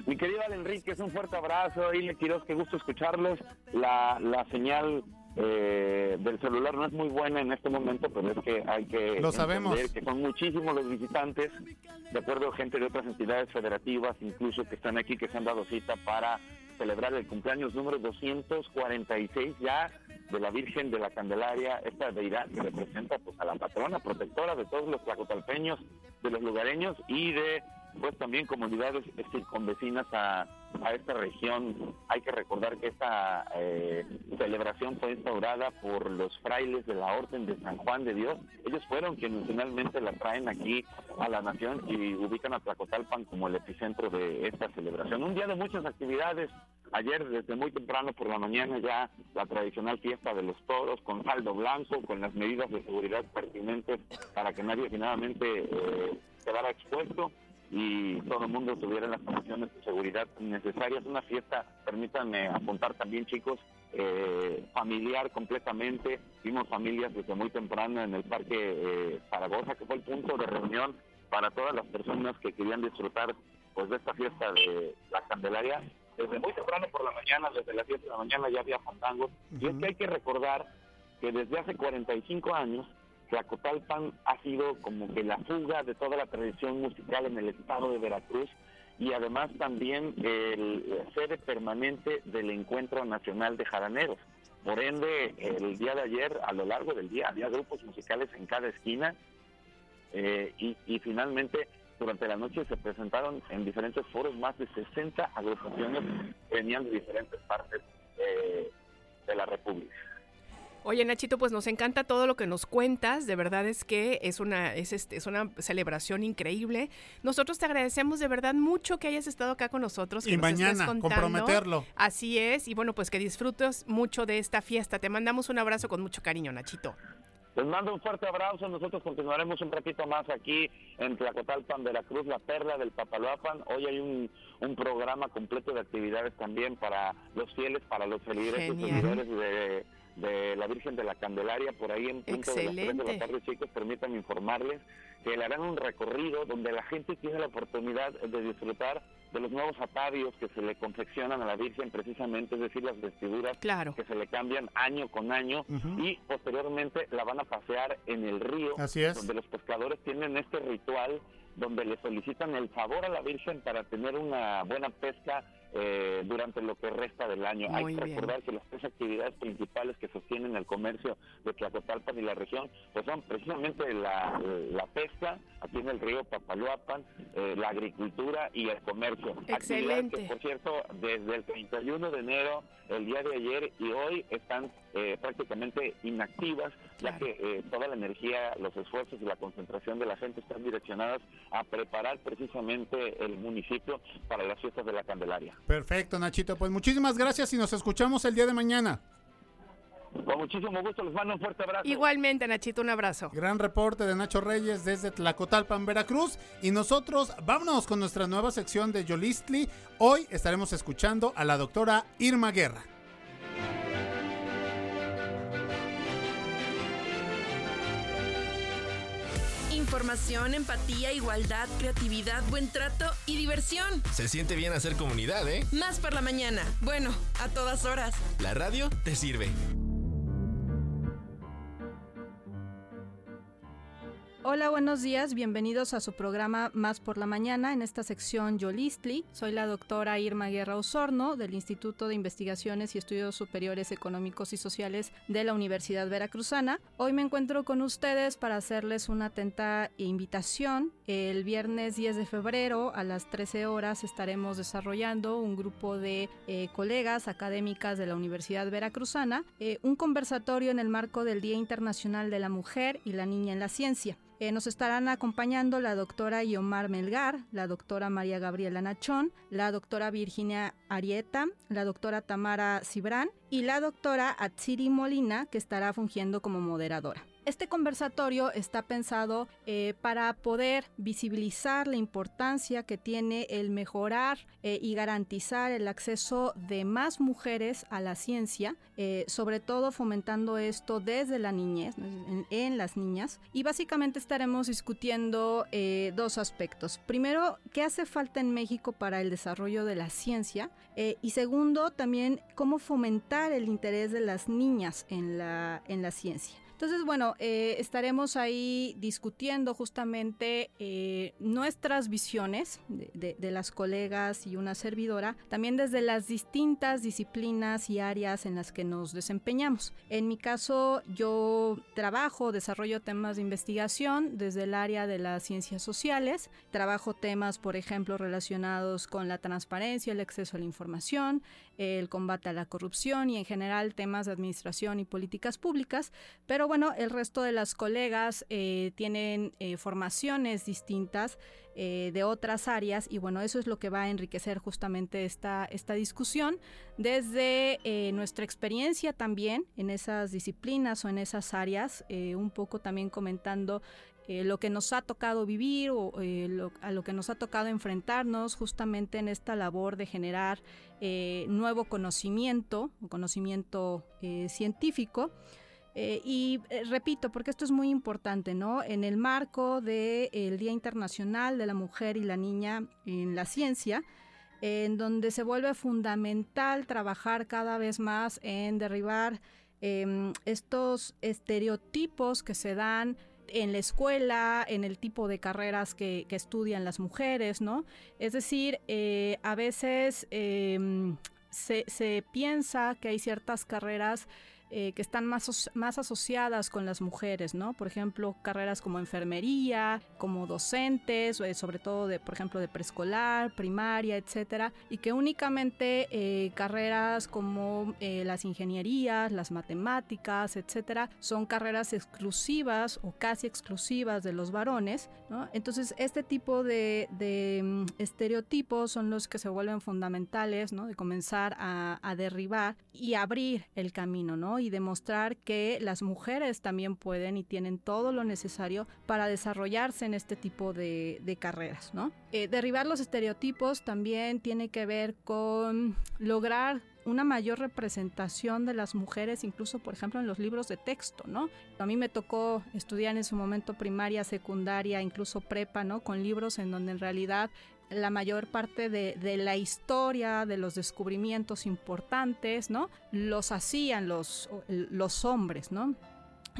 Mi querido Al Enrique, es un fuerte abrazo. Y le Quiroz, qué gusto escucharlos. La, la señal eh, del celular no es muy buena en este momento, pero es que hay que Lo sabemos. que son muchísimos los visitantes, de acuerdo a gente de otras entidades federativas, incluso que están aquí, que se han dado cita para celebrar el cumpleaños número 246 ya de la Virgen de la Candelaria, esta deidad que representa pues a la patrona protectora de todos los tlacotalpeños, de los lugareños y de pues también comunidades circunvecinas a a esta región. Hay que recordar que esta eh, celebración fue instaurada por los frailes de la Orden de San Juan de Dios. Ellos fueron quienes finalmente la traen aquí a la nación y ubican a Tlacotalpan como el epicentro de esta celebración. Un día de muchas actividades. Ayer desde muy temprano por la mañana ya la tradicional fiesta de los toros con saldo blanco, con las medidas de seguridad pertinentes para que nadie finalmente eh, quedara expuesto y todo el mundo tuviera las condiciones de seguridad necesarias. Una fiesta, permítanme apuntar también chicos, eh, familiar completamente. Vimos familias desde muy temprano en el Parque eh, Zaragoza, que fue el punto de reunión para todas las personas que querían disfrutar pues de esta fiesta de la Candelaria. Desde muy temprano por la mañana, desde las 10 de la mañana ya había fandangos. Y es que hay que recordar que desde hace 45 años Tlacotalpan ha sido como que la fuga de toda la tradición musical en el estado de Veracruz y además también el sede permanente del Encuentro Nacional de Jaraneros. Por ende, el día de ayer, a lo largo del día, había grupos musicales en cada esquina eh, y, finalmente durante la noche se presentaron en diferentes foros más de 60 agrupaciones que venían de diferentes partes eh, de la República. Oye, Nachito, pues nos encanta todo lo que nos cuentas. De verdad es que es una, es, este, es una celebración increíble. Nosotros te agradecemos de verdad mucho que hayas estado acá con nosotros. Que y nos mañana, estés contando. comprometerlo. Así es. Y bueno, pues que disfrutes mucho de esta fiesta. Te mandamos un abrazo con mucho cariño, Nachito. Les mando un fuerte abrazo. Nosotros continuaremos un ratito más aquí en Tlacotalpan, Veracruz, la perla del Papaloapan. Hoy hay un, un programa completo de actividades también para los fieles, para los feligreses, Genial. seguidores de, de la Virgen de la Candelaria. Por ahí en punto de las 3 de la tarde, chicos, permítanme informarles que le harán un recorrido donde la gente tiene la oportunidad de disfrutar de los nuevos atavios que se le confeccionan a la Virgen precisamente, es decir, las vestiduras Claro. que se le cambian año con año Ujú. y posteriormente la van a pasear en el río, Así es. donde los pescadores tienen este ritual donde le solicitan el favor a la Virgen para tener una buena pesca eh, durante lo que resta del año. Muy Hay que bien. recordar que las tres actividades principales que sostienen el comercio de Tlacotalpan y la región, pues son precisamente la, la pesca, aquí en el río Papaloapan, eh, la agricultura y el comercio. Excelente. que, por cierto, desde el 31 de enero, el día de ayer y hoy están eh, prácticamente inactivas, ya Claro. que eh, toda la energía, los esfuerzos y la concentración de la gente están direccionadas a preparar precisamente el municipio para las fiestas de la Candelaria. Perfecto, Nachito. Pues muchísimas gracias y nos escuchamos el día de mañana. Con muchísimo gusto, les mando un fuerte abrazo. Igualmente, Nachito, un abrazo. Gran reporte de Nacho Reyes desde Tlacotalpan, Veracruz. Y nosotros vámonos con nuestra nueva sección de Yolistli. Hoy estaremos escuchando a la doctora Irma Guerra. Información, empatía, igualdad, creatividad, buen trato y diversión. Se siente bien hacer comunidad, ¿eh? Más por la mañana. Bueno, a todas horas. La radio te sirve. Hola, buenos días, bienvenidos a su programa Más por la Mañana en esta sección Yolistli. Soy la doctora Irma Guerra Osorno del Instituto de Investigaciones y Estudios Superiores Económicos y Sociales de la Universidad Veracruzana. Hoy me encuentro con ustedes para hacerles una atenta invitación. El viernes 10 de febrero a las 13 horas estaremos desarrollando un grupo de eh, colegas académicas de la Universidad Veracruzana eh, un conversatorio en el marco del Día Internacional de la Mujer y la Niña en la Ciencia. Eh, nos estarán acompañando la doctora Yomar Melgar, la doctora María Gabriela Nachón, la doctora Virginia Arieta, la doctora Tamara Cibrán y la doctora Atsiri Molina, que estará fungiendo como moderadora. Este conversatorio está pensado eh, para poder visibilizar la importancia que tiene el mejorar eh, y garantizar el acceso de más mujeres a la ciencia, eh, sobre todo fomentando esto desde la niñez, en, las niñas. Y básicamente estaremos discutiendo dos aspectos. Primero, ¿qué hace falta en México para el desarrollo de la ciencia? Y segundo, también cómo fomentar el interés de las niñas en la ciencia. Entonces, bueno, eh, estaremos ahí discutiendo justamente eh, nuestras visiones de, de- de las colegas y una servidora, también desde las distintas disciplinas y áreas en las que nos desempeñamos. En mi caso, yo trabajo, desarrollo temas de investigación desde el área de las ciencias sociales, trabajo temas, por ejemplo, relacionados con la transparencia, el acceso a la información, el combate a la corrupción y en general temas de administración y políticas públicas. Pero bueno, el resto de las colegas eh, tienen eh, formaciones distintas eh, de otras áreas y bueno, eso es lo que va a enriquecer justamente esta, esta discusión desde nuestra experiencia también en esas disciplinas o en esas áreas, un poco también comentando eh, lo que nos ha tocado vivir o eh, a lo que nos ha tocado enfrentarnos justamente en esta labor de generar eh, nuevo conocimiento, conocimiento científico. Y repito, porque esto es muy importante, ¿no? En el marco del Día Internacional de la Mujer y la Niña en la Ciencia, en donde se vuelve fundamental trabajar cada vez más en derribar em, estos estereotipos que se dan en la escuela, en el tipo de carreras que, que estudian las mujeres, ¿no? Es decir, eh, a veces em, se, se piensa que hay ciertas carreras eh, que están más, más asociadas con las mujeres, ¿no? Por ejemplo, carreras como enfermería, como docentes, eh, sobre todo de, por ejemplo, de preescolar, primaria, etcétera, y que únicamente eh, carreras como eh, las ingenierías, las matemáticas, etcétera, son carreras exclusivas o casi exclusivas de los varones, ¿no? Entonces, este tipo de, de, mm, estereotipos son los que se vuelven fundamentales, ¿no? De comenzar a, a derribar y abrir el camino, ¿no? Y demostrar que las mujeres también pueden y tienen todo lo necesario para desarrollarse en este tipo de, carreras, ¿no? Eh, derribar los estereotipos también tiene que ver con lograr una mayor representación de las mujeres, incluso por ejemplo en los libros de texto, ¿no? A mí me tocó estudiar en su momento primaria, secundaria, incluso prepa, ¿no? Con libros en donde en realidad la mayor parte de, de la historia, de los descubrimientos importantes, ¿no? Los hacían los, los hombres, ¿no?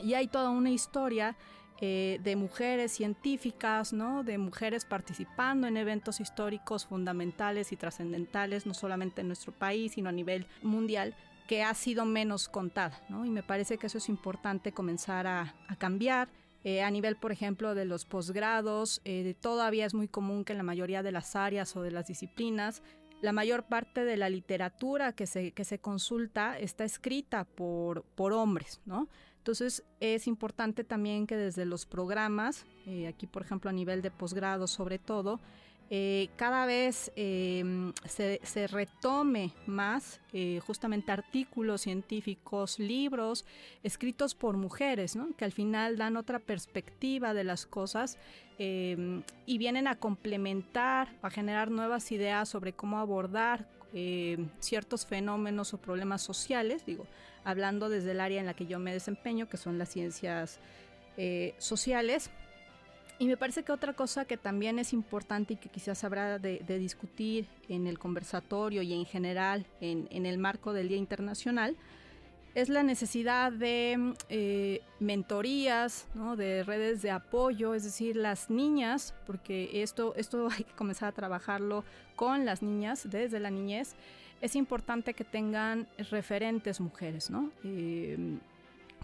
Y hay toda una historia eh, de mujeres científicas, ¿no? De mujeres participando en eventos históricos fundamentales y trascendentales, no solamente en nuestro país, sino a nivel mundial, que ha sido menos contada, ¿no? Y me parece que eso es importante comenzar a, a cambiar. Eh, a nivel, por ejemplo, de los posgrados, eh, todavía es muy común que en la mayoría de las áreas o de las disciplinas, la mayor parte de la literatura que se, que se consulta está escrita por, por hombres, ¿no? Entonces es importante también que desde los programas, eh, aquí por ejemplo a nivel de posgrado sobre todo, eh, cada vez eh, se, retome más eh, justamente artículos científicos, libros escritos por mujeres, que al final dan otra perspectiva de las cosas eh, y vienen a complementar, a generar nuevas ideas sobre cómo abordar eh, ciertos fenómenos o problemas sociales, digo, hablando desde el área en la que yo me desempeño, que son las ciencias eh, sociales. Y me parece que otra cosa que también es importante y que quizás habrá de, discutir en el conversatorio y en general en, en, el marco del Día Internacional es la necesidad de eh, mentorías, ¿no? de redes de apoyo, es decir, las niñas, porque esto, esto hay que comenzar a trabajarlo con las niñas desde la niñez, es importante que tengan referentes mujeres, ¿no? Eh,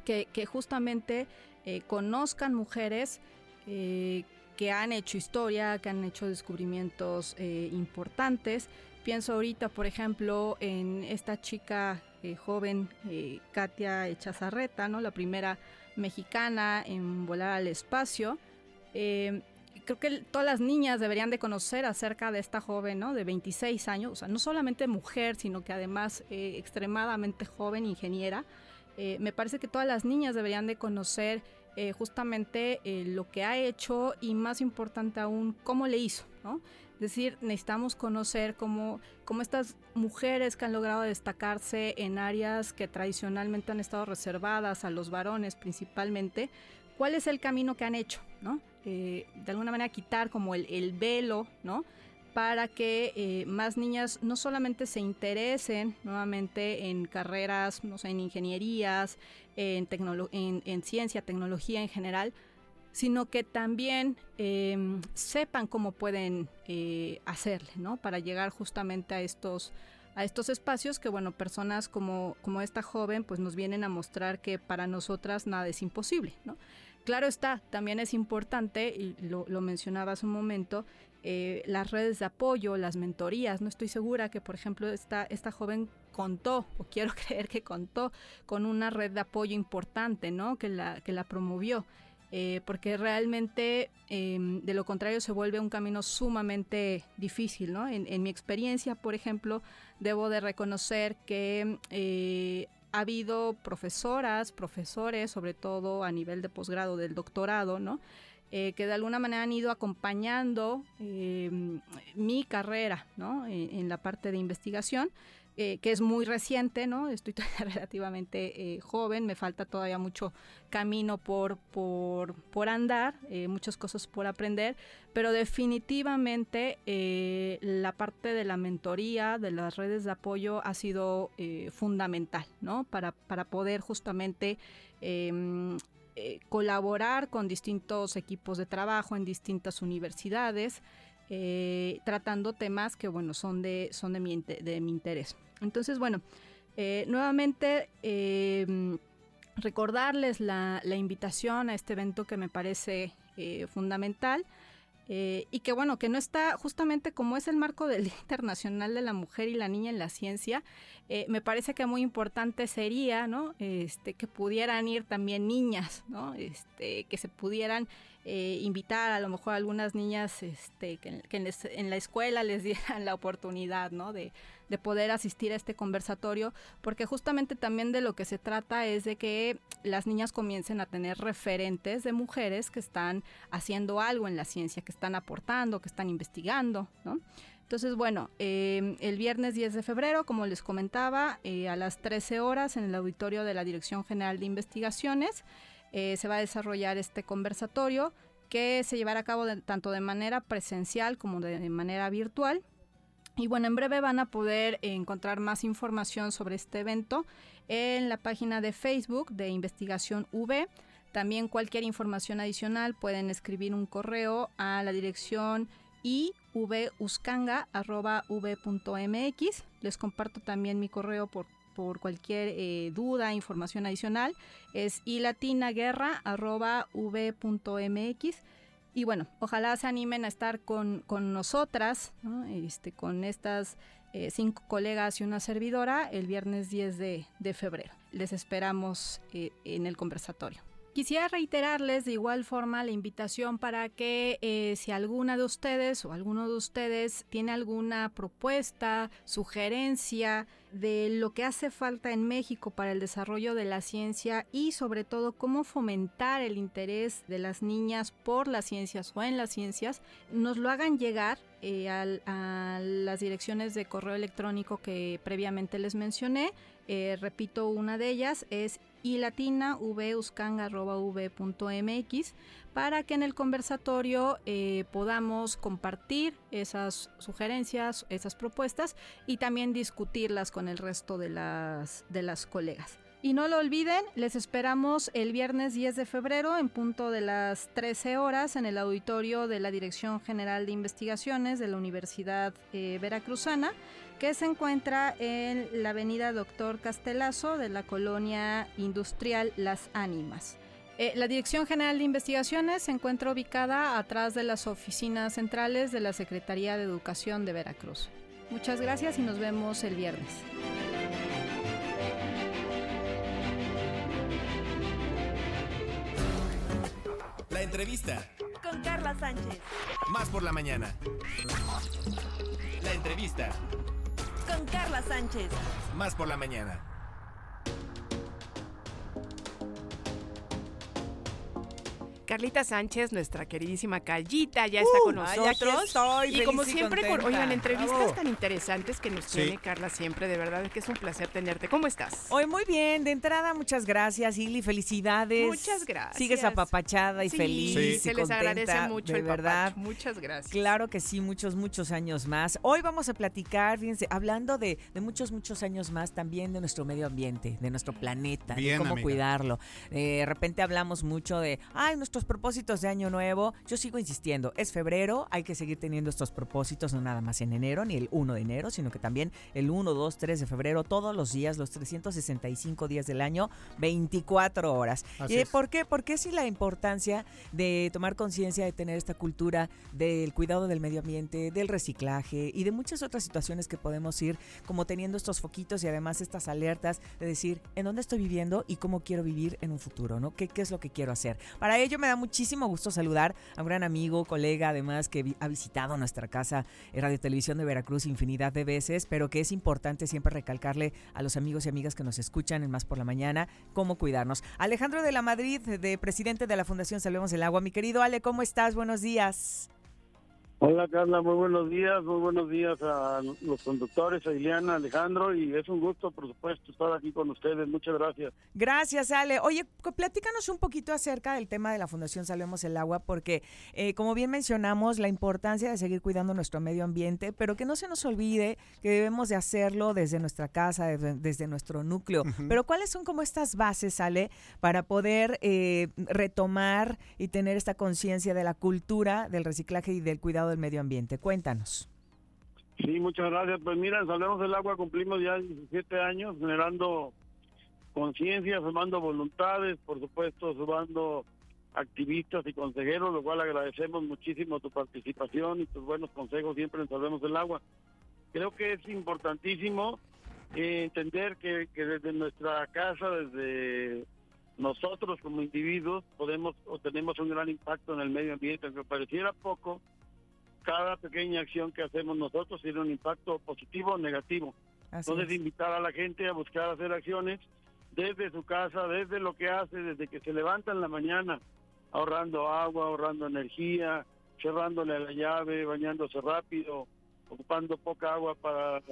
que, justamente eh, conozcan mujeres que han hecho historia, que han hecho descubrimientos importantes. Pienso ahorita, por ejemplo, en esta chica eh, joven, eh, Katia Echazarreta, ¿no? la primera mexicana en volar al espacio. Eh, creo que todas las niñas deberían de conocer acerca de esta joven, ¿no? De 26 años, o sea, no solamente mujer, sino que además eh, extremadamente joven, ingeniera. Me parece que todas las niñas deberían de conocer justamente lo que ha hecho y más importante aún, cómo le hizo, ¿no? Es decir, necesitamos conocer cómo, cómo estas mujeres que han logrado destacarse en áreas que tradicionalmente han estado reservadas a los varones principalmente, cuál es el camino que han hecho, ¿no? Eh, de alguna manera quitar como el, el velo, ¿no? para que eh, más niñas no solamente se interesen nuevamente en carreras, no sé, en ingenierías, en, en, en ciencia, tecnología en general, sino que también em, sepan cómo pueden eh, hacerle, ¿no? Para llegar justamente a estos a estos espacios que, bueno, personas como, como esta joven, pues nos vienen a mostrar que para nosotras nada es imposible, ¿no? Claro está, también es importante, y lo, lo mencionaba hace un momento, eh, las redes de apoyo, las mentorías. No estoy segura que, por ejemplo, esta, esta joven contó, o quiero creer que contó, con una red de apoyo importante, ¿no? Que la, que la promovió. Eh, porque realmente em, de lo contrario se vuelve un camino sumamente difícil, ¿no? En, mi experiencia, por ejemplo, debo de reconocer que eh, ha habido profesoras, profesores, sobre todo a nivel de posgrado del doctorado, ¿no? Eh, que de alguna manera han ido acompañando em, mi carrera, ¿no? en la parte de investigación eh, que es muy reciente, ¿no? Estoy relativamente eh, joven, me falta todavía mucho camino por, por, por andar, eh, muchas cosas por aprender, pero definitivamente la parte de la mentoría, de las redes de apoyo ha sido fundamental, ¿no? Para, para poder justamente em, colaborar con distintos equipos de trabajo en distintas universidades, eh, tratando temas que, bueno, son de, son de, mi, de mi interés. Entonces, bueno, eh, nuevamente eh, recordarles la, invitación a este evento que me parece fundamental. y que bueno, que no está justamente como es el marco del Día Internacional de la Mujer y la Niña en la Ciencia, me parece que muy importante sería, ¿no? Este, que pudieran ir también niñas, ¿no? Este, que se pudieran eh, invitar a lo mejor a algunas niñas este, que, en, la escuela les dieran la oportunidad ¿no? de, de, poder asistir a este conversatorio, porque justamente también de lo que se trata es de que las niñas comiencen a tener referentes de mujeres que están haciendo algo en la ciencia, que están aportando, que están investigando. Entonces, bueno, eh, el viernes 10 de febrero, como les comentaba, eh, a las 13 horas en el auditorio de la Dirección General de Investigaciones, eh, se va a desarrollar este conversatorio que se llevará a cabo tanto de manera presencial como de, manera virtual. Y bueno, en breve van a poder encontrar más información sobre este evento en la página de Facebook de Investigación V. También cualquier información adicional pueden escribir un correo a la dirección ivuscanga.v.mx. Les comparto también mi correo por por cualquier eh, duda, información adicional, es ilatinaguerra.v.mx. Y bueno, ojalá se animen a estar con, nosotras, este, con estas eh, cinco colegas y una servidora, el viernes 10 de, febrero. Les esperamos eh, en el conversatorio. Quisiera reiterarles de igual forma la invitación para que eh, si alguna de ustedes o alguno de ustedes tiene alguna propuesta, sugerencia de lo que hace falta en México para el desarrollo de la ciencia y sobre todo cómo fomentar el interés de las niñas por las ciencias o en las ciencias, nos lo hagan llegar eh, a las direcciones de correo electrónico que previamente les mencioné. Eh, repito, una de ellas es y latina mx para que en el conversatorio eh, podamos compartir esas sugerencias, esas propuestas y también discutirlas con el resto de las, de las colegas. Y no lo olviden, les esperamos el viernes 10 de febrero en punto de las 13 horas en el auditorio de la Dirección General de Investigaciones de la Universidad eh, Veracruzana que se encuentra en la avenida Doctor Castelazo de la colonia industrial Las Ánimas. Eh, la Dirección General de Investigaciones se encuentra ubicada atrás de las oficinas centrales de la Secretaría de Educación de Veracruz. Muchas gracias y nos vemos el viernes. Entrevista. Con Carla Sánchez. Más por la mañana. La entrevista con Carla Sánchez. Más por la mañana. Carlita Sánchez, nuestra queridísima Callita, ya está con Uh, ay, aquí nosotros. estoy, y feliz como y siempre, con, oigan, entrevistas Bravo. tan interesantes que nos Sí. tiene Carla siempre, de verdad que es un placer tenerte. ¿Cómo estás? Hoy muy bien, de entrada muchas gracias, Ili, felicidades. Muchas gracias. Sigues apapachada y Sí, feliz Sí. y se les contenta, agradece mucho de el verdad. papacho. Muchas gracias. Claro que sí, muchos, muchos años más. Hoy vamos a platicar, fíjense, hablando de, de muchos, muchos años más también de nuestro medio ambiente, de nuestro planeta, Bien, de cómo amiga. cuidarlo. Eh, de repente hablamos mucho de, ay, propósitos de año nuevo. Yo sigo insistiendo, es febrero, hay que seguir teniendo estos propósitos, no nada más en enero, ni el 1 de enero, sino que también el 1, 2, 3 de febrero, todos los días, los 365 días del año, 24 horas. Así ¿Y es. por qué? Porque sí la importancia de tomar conciencia de tener esta cultura del cuidado del medio ambiente, del reciclaje y de muchas otras situaciones que podemos ir como teniendo estos foquitos y además estas alertas de decir en dónde estoy viviendo y cómo quiero vivir en un futuro, ¿no? ¿Qué, qué es lo que quiero hacer? Para ello me da muchísimo gusto saludar a un gran amigo, colega, además que ha visitado nuestra casa en Radio Televisión de Veracruz infinidad de veces, pero que es importante siempre recalcarle a los amigos y amigas que nos escuchan en Más por la Mañana cómo cuidarnos. Alejandro de la Madrid, de presidente de la Fundación Salvemos el Agua. Mi querido Ale, ¿cómo estás? Buenos días. Hola Carla, muy buenos días, muy buenos días a los conductores, a Ileana, Alejandro, y es un gusto, por supuesto, estar aquí con ustedes. Muchas gracias. Gracias, Ale. Oye, co- platícanos un poquito acerca del tema de la Fundación Salvemos el Agua, porque eh, como bien mencionamos, la importancia de seguir cuidando nuestro medio ambiente, pero que no se nos olvide que debemos de hacerlo desde nuestra casa, desde, desde nuestro núcleo. Pero ¿cuáles son como estas bases, Ale, para poder eh, retomar y tener esta conciencia de la cultura del reciclaje y del cuidado del medio ambiente? Cuéntanos. Sí, muchas gracias. Pues mira, en Salvemos el Agua cumplimos ya 17 años generando conciencia, sumando voluntades, por supuesto, sumando activistas y consejeros, lo cual agradecemos muchísimo tu participación y tus buenos consejos siempre en Salvemos el Agua. Creo que es importantísimo eh, entender que, que desde nuestra casa, desde nosotros como individuos, podemos o tenemos un gran impacto en el medio ambiente, aunque pareciera poco, cada pequeña acción que hacemos nosotros tiene un impacto positivo o negativo. Así Entonces, es. invitar a la gente a buscar hacer acciones desde su casa, desde lo que hace, desde que se levanta en la mañana, ahorrando agua, ahorrando energía, cerrándole la llave, bañándose rápido, ocupando poca agua para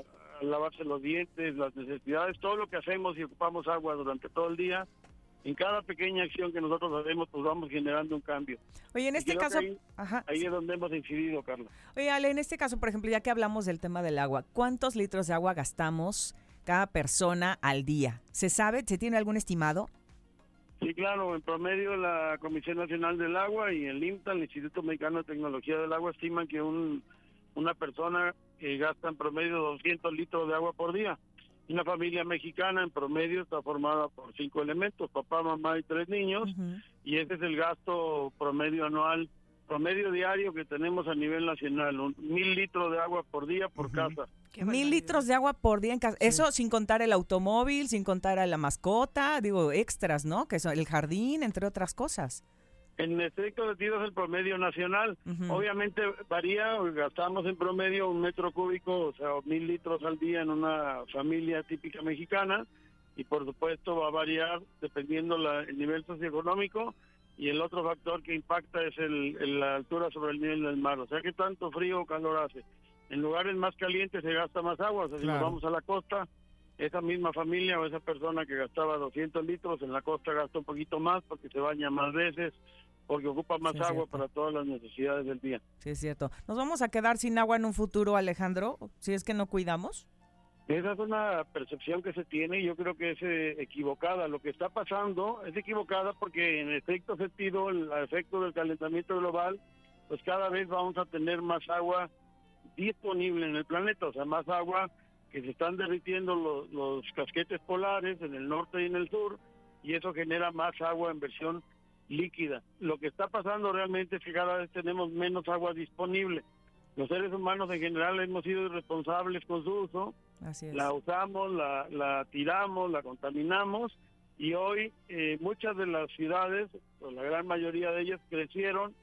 lavarse los dientes, las necesidades, todo lo que hacemos y ocupamos agua durante todo el día. En cada pequeña acción que nosotros hacemos, pues vamos generando un cambio. Oye, en este caso... ahí- Ajá, Ahí es donde hemos incidido, Carla. Oye, Ale, en este caso, por ejemplo, ya que hablamos del tema del agua, ¿cuántos litros de agua gastamos cada persona al día? ¿Se sabe? ¿Se tiene algún estimado? Sí, claro, en promedio la Comisión Nacional del Agua y el INTA, el Instituto Mexicano de Tecnología del Agua, estiman que un, una persona eh, gasta en promedio 200 litros de agua por día. Una familia mexicana en promedio está formada por cinco elementos, papá, mamá y tres niños, y ese es el gasto promedio anual, promedio diario que tenemos a nivel nacional, un mil litros de agua por día por casa. Mil litros de agua por día en casa. Eso sin contar el automóvil, sin contar a la mascota, digo, extras, ¿no? Que son el jardín, entre otras cosas. En estricto sentido es el promedio nacional. Obviamente varía, gastamos en promedio un metro cúbico, o sea, mil litros al día en una familia típica mexicana y por supuesto va a variar dependiendo la- el nivel socioeconómico y el otro factor que impacta es el, el- la altura sobre el nivel del mar, o sea que tanto frío o calor hace. En lugares más calientes se gasta más agua, o sea, si nos vamos a la costa, esa misma familia o esa persona que gastaba 200 litros en la costa gasta un poquito más porque se baña más veces, porque ocupa más Sí, agua para todas las necesidades del día. Sí, es cierto. ¿Nos vamos a quedar sin agua en un futuro, Alejandro, si es que no cuidamos? Esa es una percepción que se tiene y yo creo que es eh, equivocada. Lo que está pasando es equivocada porque en estricto sentido, el efecto del calentamiento global, pues cada vez vamos a tener más agua disponible en el planeta, o sea, más agua que se están derritiendo los, los casquetes polares en el norte y en el sur y eso genera más agua en versión líquida. Lo que está pasando realmente es que cada vez tenemos menos agua disponible. Los seres humanos en general hemos sido irresponsables con su uso, Así es. la usamos, la, la tiramos, la contaminamos y hoy eh, muchas de las ciudades, o la gran mayoría de ellas, crecieron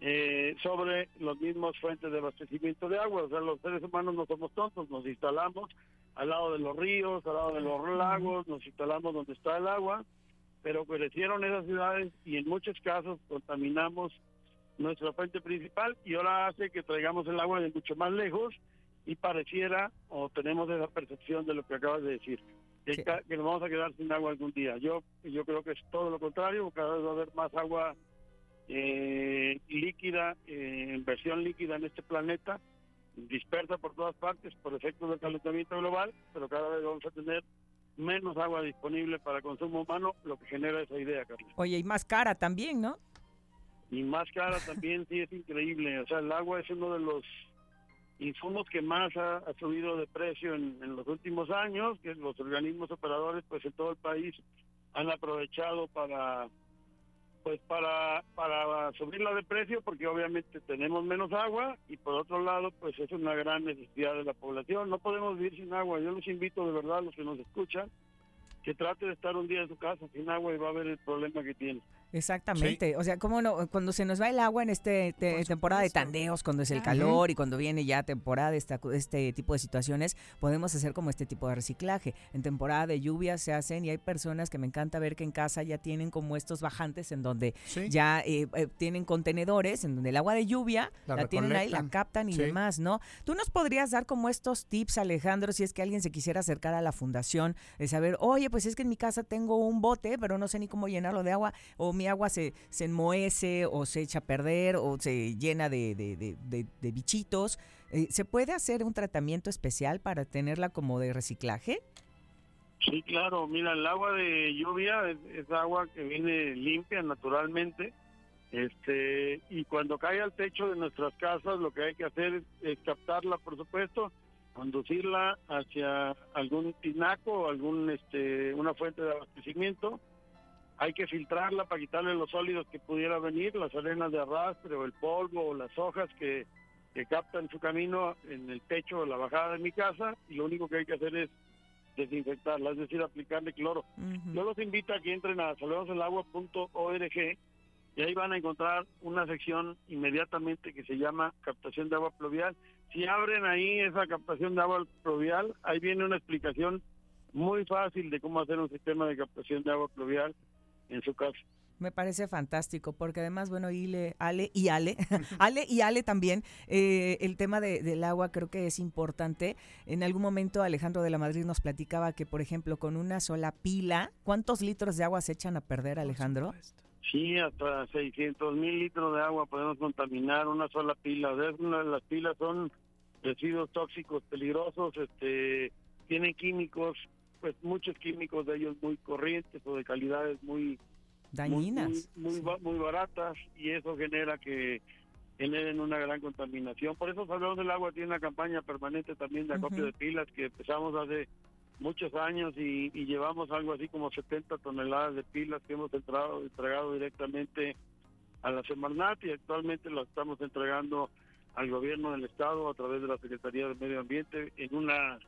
eh, sobre los mismos fuentes de abastecimiento de agua. O sea, los seres humanos no somos tontos, nos instalamos al lado de los ríos, al lado de los lagos, nos instalamos donde está el agua, pero crecieron esas ciudades y en muchos casos contaminamos nuestra fuente principal y ahora hace que traigamos el agua de mucho más lejos y pareciera o tenemos esa percepción de lo que acabas de decir, que, ca- que nos vamos a quedar sin agua algún día. Yo yo creo que es todo lo contrario, cada vez va a haber más agua eh, líquida, eh, versión líquida en este planeta, dispersa por todas partes por efectos del calentamiento global, pero cada vez vamos a tener menos agua disponible para consumo humano, lo que genera esa idea, Carlos. Oye, y más cara también, ¿no? Y más cara también, sí, es increíble. O sea, el agua es uno de los insumos que más ha, ha subido de precio en, en los últimos años, que los organismos operadores, pues en todo el país, han aprovechado para pues para para subirla de precio porque obviamente tenemos menos agua y por otro lado pues es una gran necesidad de la población. No podemos vivir sin agua. Yo los invito de verdad a los que nos escuchan que trate de estar un día en su casa sin agua y va a ver el problema que tiene Exactamente, o sea, cómo no, cuando se nos va el agua en este te- temporada de tandeos, cuando es el calor y cuando viene ya temporada de esta- este tipo de situaciones, podemos hacer como este tipo de reciclaje. En temporada de lluvia se hacen y hay personas que me encanta ver que en casa ya tienen como estos bajantes en donde ya eh, eh, tienen contenedores, en donde el agua de lluvia La la, tienen ahí, la captan y Sí. demás, ¿no? ¿Tú nos podrías dar como estos tips, Alejandro, si es que alguien se quisiera acercar a la fundación, de saber, oye, pues es que en mi casa tengo un bote, pero no sé ni cómo llenarlo de agua, o mi agua se, se enmohece, o se echa a perder, o se llena de, de- de- bichitos? Eh, ¿Se puede hacer un tratamiento especial para tenerla como de reciclaje? Sí, claro. Mira, el agua de lluvia es, agua que viene limpia naturalmente. Este, y cuando cae al techo de nuestras casas, lo que hay que hacer es, es captarla, por supuesto, conducirla hacia algún tinaco algún, este, una fuente de abastecimiento. Hay que filtrarla para quitarle los sólidos que pudiera venir, las arenas de arrastre o el polvo o las hojas que, que captan su camino en el techo o la bajada de mi casa. Y lo único que hay que hacer es desinfectarla, es decir, aplicarle cloro. Yo los invito a que entren a saludosdelagua.org y ahí van a encontrar una sección inmediatamente que se llama captación de agua pluvial. Si abren ahí esa captación de agua pluvial, ahí viene una explicación muy fácil de cómo hacer un sistema de captación de agua pluvial en su casa. Me parece fantástico, porque además, bueno, Ile, Ale y Ale, Ale y Ale también, eh, el tema de- del agua creo que es importante. En algún momento Alejandro de la Madrid nos platicaba que, por ejemplo, con una sola pila, ¿cuántos litros de agua se echan a perder, Alejandro? Sí, hasta 600 mil litros de agua podemos contaminar una sola pila. Una las pilas son residuos tóxicos peligrosos, este, tienen químicos, pues muchos químicos de ellos muy corrientes o de calidades muy Dañinas. muy, muy, muy baratas y eso genera que generen una gran contaminación. Por eso Salvador del Agua tiene una campaña permanente también de acopio Ujú. de pilas que empezamos hace muchos años y, y llevamos algo así como 70 toneladas de pilas que hemos entrado, entregado directamente a la Semarnat y actualmente lo estamos entregando al gobierno del estado a través de la Secretaría de Medio Ambiente en una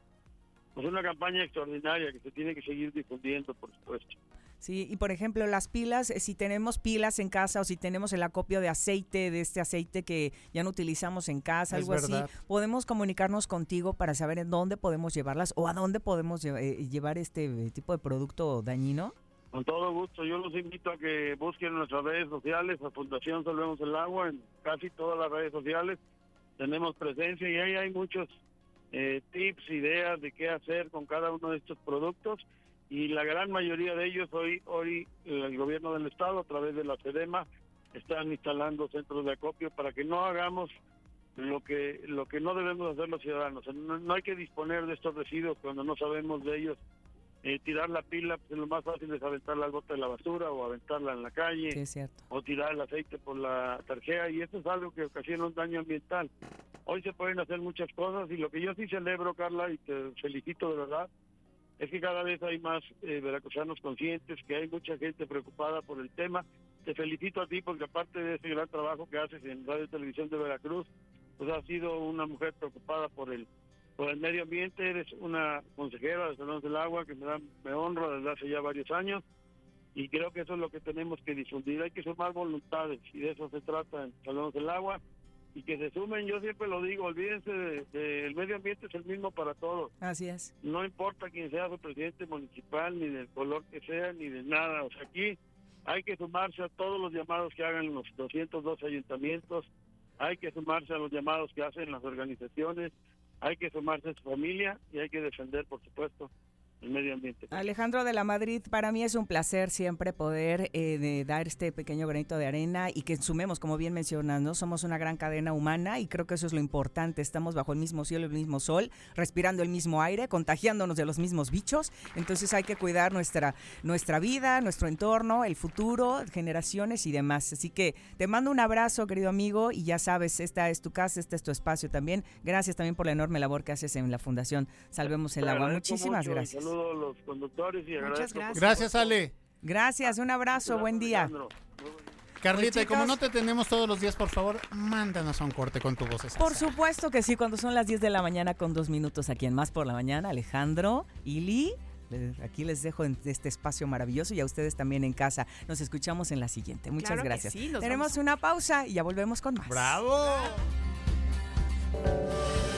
pues una campaña extraordinaria que se tiene que seguir difundiendo, por supuesto. Sí, y por ejemplo, las pilas, eh, si tenemos pilas en casa o si tenemos el acopio de aceite, de este aceite que ya no utilizamos en casa, Es algo verdad. así, podemos comunicarnos contigo para saber en dónde podemos llevarlas o a dónde podemos eh, llevar este eh, tipo de producto dañino. Con todo gusto, yo los invito a que busquen nuestras redes sociales, a Fundación Salvemos el Agua, en casi todas las redes sociales tenemos presencia y ahí hay muchos eh, tips, ideas de qué hacer con cada uno de estos productos y la gran mayoría de ellos hoy, hoy el gobierno del estado a través de la FEDEMA están instalando centros de acopio para que no hagamos lo que lo que no debemos hacer los ciudadanos. No, no hay que disponer de estos residuos cuando no sabemos de ellos eh, tirar la pila, pues lo más fácil es aventarla al bote de la basura o aventarla en la calle Sí, es cierto. o tirar el aceite por la tarjeta y eso es algo que ocasiona un daño ambiental. Hoy se pueden hacer muchas cosas y lo que yo sí celebro, Carla, y te felicito de verdad, es que cada vez hay más eh, veracruzanos conscientes, que hay mucha gente preocupada por el tema. Te felicito a ti porque aparte de ese gran trabajo que haces en Radio y Televisión de Veracruz, pues has sido una mujer preocupada por el por el medio ambiente, eres una consejera de Salón del Agua que me, da, me honra desde hace ya varios años y creo que eso es lo que tenemos que difundir. Hay que sumar voluntades y de eso se trata en Salón del Agua y que se sumen, yo siempre lo digo, olvídense del de, el medio ambiente, es el mismo para todos. Así es. No importa quién sea su presidente municipal, ni del color que sea, ni de nada. O sea, aquí hay que sumarse a todos los llamados que hagan los 202 ayuntamientos, hay que sumarse a los llamados que hacen las organizaciones, hay que sumarse a su familia y hay que defender, por supuesto, el medio ambiente. Alejandro de la Madrid, para mí es un placer siempre poder eh, de dar este pequeño granito de arena y que sumemos, como bien mencionas, ¿no? Somos una gran cadena humana y creo que eso es lo importante. Estamos bajo el mismo cielo, el mismo sol, respirando el mismo aire, contagiándonos de los mismos bichos. Entonces hay que cuidar nuestra, nuestra vida, nuestro entorno, el futuro, generaciones y demás. Así que te mando un abrazo, querido amigo, y ya sabes, esta es tu casa, este es tu espacio también. Gracias también por la enorme labor que haces en la Fundación Salvemos el Agua. Muchísimas gracias saludo a los conductores y Muchas gracias. Gracias, Ale. Gracias, un abrazo, buen día. Carlita, Pues, y como chicos- no te tenemos todos los días, por favor, mándanos a un corte con tu voz. Por supuesto que sí, cuando son las 10 de la mañana con dos minutos aquí en Más por la Mañana, Alejandro, Ili, aquí les dejo en este espacio maravilloso y a ustedes también en casa. Nos escuchamos en la siguiente. Muchas Claro que gracias. sí, Tenemos vamos. una pausa y ya volvemos con más. ¡Bravo! ¿Cuándo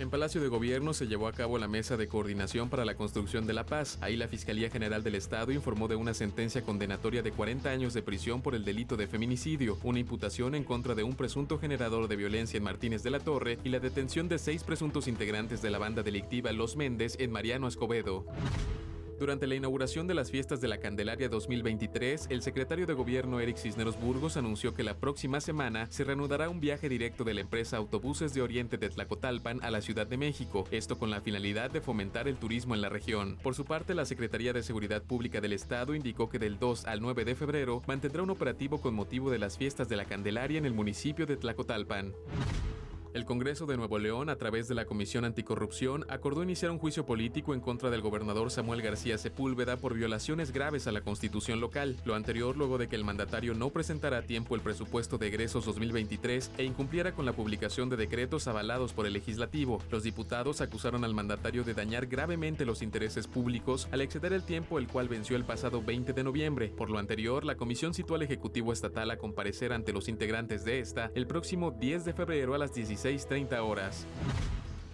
En Palacio de Gobierno se llevó a cabo la mesa de coordinación para la construcción de la paz. Ahí la Fiscalía General del Estado informó de una sentencia condenatoria de 40 años de prisión por el delito de feminicidio, una imputación en contra de un presunto generador de violencia en Martínez de la Torre y la detención de seis presuntos integrantes de la banda delictiva Los Méndez en Mariano Escobedo. Durante la inauguración de las fiestas de la Candelaria 2023, el secretario de Gobierno Eric Cisneros Burgos anunció que la próxima semana se reanudará un viaje directo de la empresa Autobuses de Oriente de Tlacotalpan a la Ciudad de México, esto con la finalidad de fomentar el turismo en la región. Por su parte, la Secretaría de Seguridad Pública del Estado indicó que del 2 al 9 de febrero mantendrá un operativo con motivo de las fiestas de la Candelaria en el municipio de Tlacotalpan. El Congreso de Nuevo León, a través de la Comisión Anticorrupción, acordó iniciar un juicio político en contra del gobernador Samuel García Sepúlveda por violaciones graves a la constitución local. Lo anterior luego de que el mandatario no presentara a tiempo el presupuesto de egresos 2023 e incumpliera con la publicación de decretos avalados por el legislativo. Los diputados acusaron al mandatario de dañar gravemente los intereses públicos al exceder el tiempo el cual venció el pasado 20 de noviembre. Por lo anterior, la comisión citó al Ejecutivo Estatal a comparecer ante los integrantes de esta el próximo 10 de febrero a las 16.30 horas.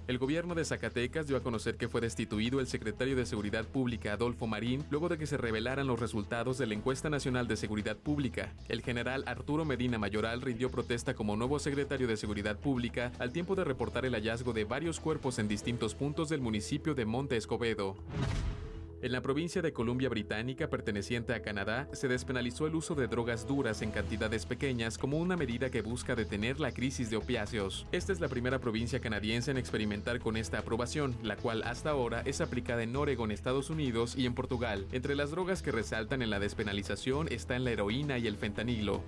El gobierno de Zacatecas dio a conocer que fue destituido el secretario de Seguridad Pública Adolfo Marín luego de que se revelaran los resultados de la encuesta nacional de seguridad pública. El general Arturo Medina Mayoral rindió protesta como nuevo secretario de Seguridad Pública al tiempo de reportar el hallazgo de varios cuerpos en distintos puntos del municipio de Monte Escobedo. En la provincia de Columbia Británica, perteneciente a Canadá, se despenalizó el uso de drogas duras en cantidades pequeñas como una medida que busca detener la crisis de opiáceos. Esta es la primera provincia canadiense en experimentar con esta aprobación, la cual hasta ahora es aplicada en Oregon, Estados Unidos y en Portugal. Entre las drogas que resaltan en la despenalización están la heroína y el fentanilo.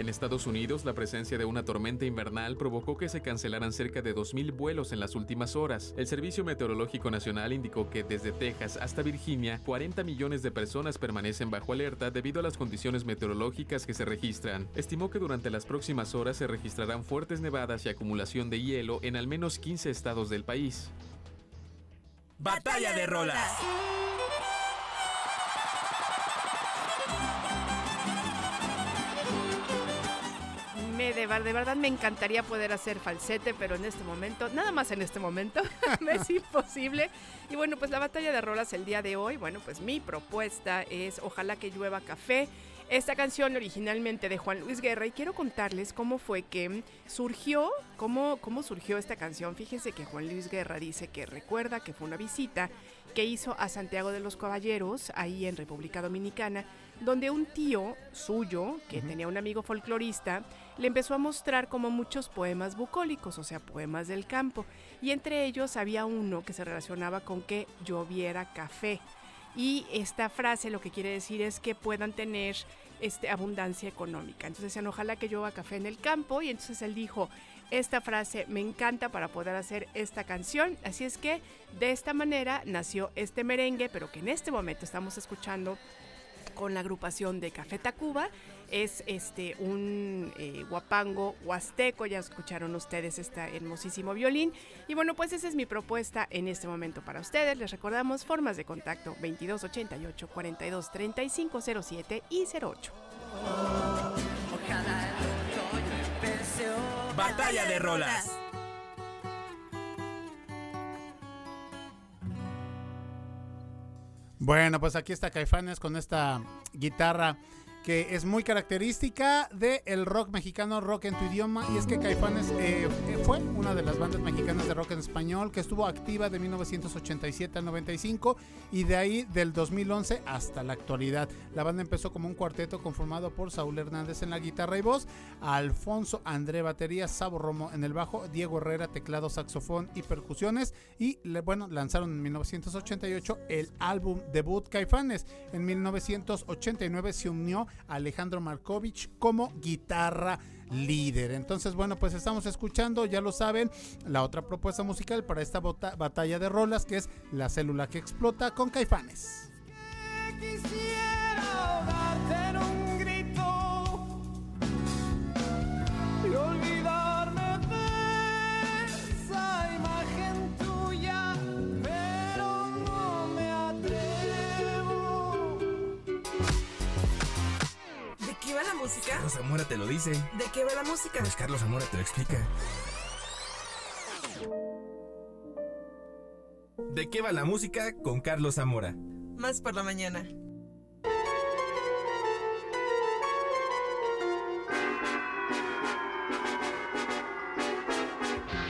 En Estados Unidos, la presencia de una tormenta invernal provocó que se cancelaran cerca de 2.000 vuelos en las últimas horas. El Servicio Meteorológico Nacional indicó que desde Texas hasta Virginia, 40 millones de personas permanecen bajo alerta debido a las condiciones meteorológicas que se registran. Estimó que durante las próximas horas se registrarán fuertes nevadas y acumulación de hielo en al menos 15 estados del país. Batalla de rolas. Me, de, de verdad me encantaría poder hacer falsete, pero en este momento, nada más en este momento, me es imposible. Y bueno, pues la batalla de rolas el día de hoy, bueno, pues mi propuesta es Ojalá que llueva café. Esta canción originalmente de Juan Luis Guerra y quiero contarles cómo fue que surgió, cómo, cómo surgió esta canción. Fíjense que Juan Luis Guerra dice que recuerda que fue una visita que hizo a Santiago de los Caballeros, ahí en República Dominicana, donde un tío suyo, que tenía un amigo folclorista, le empezó a mostrar como muchos poemas bucólicos, o sea, poemas del campo. Y entre ellos había uno que se relacionaba con que lloviera café. Y esta frase lo que quiere decir es que puedan tener este, abundancia económica. Entonces decían, ojalá que llueva café en el campo. Y entonces él dijo, esta frase me encanta para poder hacer esta canción. Así es que de esta manera nació este merengue, pero que en este momento estamos escuchando con la agrupación de Café Tacuba. Es este un eh, guapango huasteco, ya escucharon ustedes este hermosísimo violín. Y bueno, pues esa es mi propuesta en este momento para ustedes. Les recordamos formas de contacto 2288 42 35 07 y 08. Batalla de rolas. Bueno, pues aquí está Caifanes con esta guitarra que es muy característica del el rock mexicano, rock en tu idioma, y es que Caifanes eh, fue una de las bandas mexicanas de rock en español que estuvo activa de 1987 al 95 y de ahí del 2011 hasta la actualidad. La banda empezó como un cuarteto conformado por Saúl Hernández en la guitarra y voz, Alfonso André batería, Sabo Romo en el bajo, Diego Herrera teclado, saxofón y percusiones y bueno, lanzaron en 1988 el álbum debut Caifanes. En 1989 se unió Alejandro Markovich como guitarra líder. Entonces, bueno, pues estamos escuchando, ya lo saben, la otra propuesta musical para esta batalla de rolas que es La célula que explota con Caifanes. Va la música? Carlos Zamora te lo dice. ¿De qué va la música? Pues Carlos Zamora te lo explica. ¿De qué va la música con Carlos Zamora? Más por la mañana.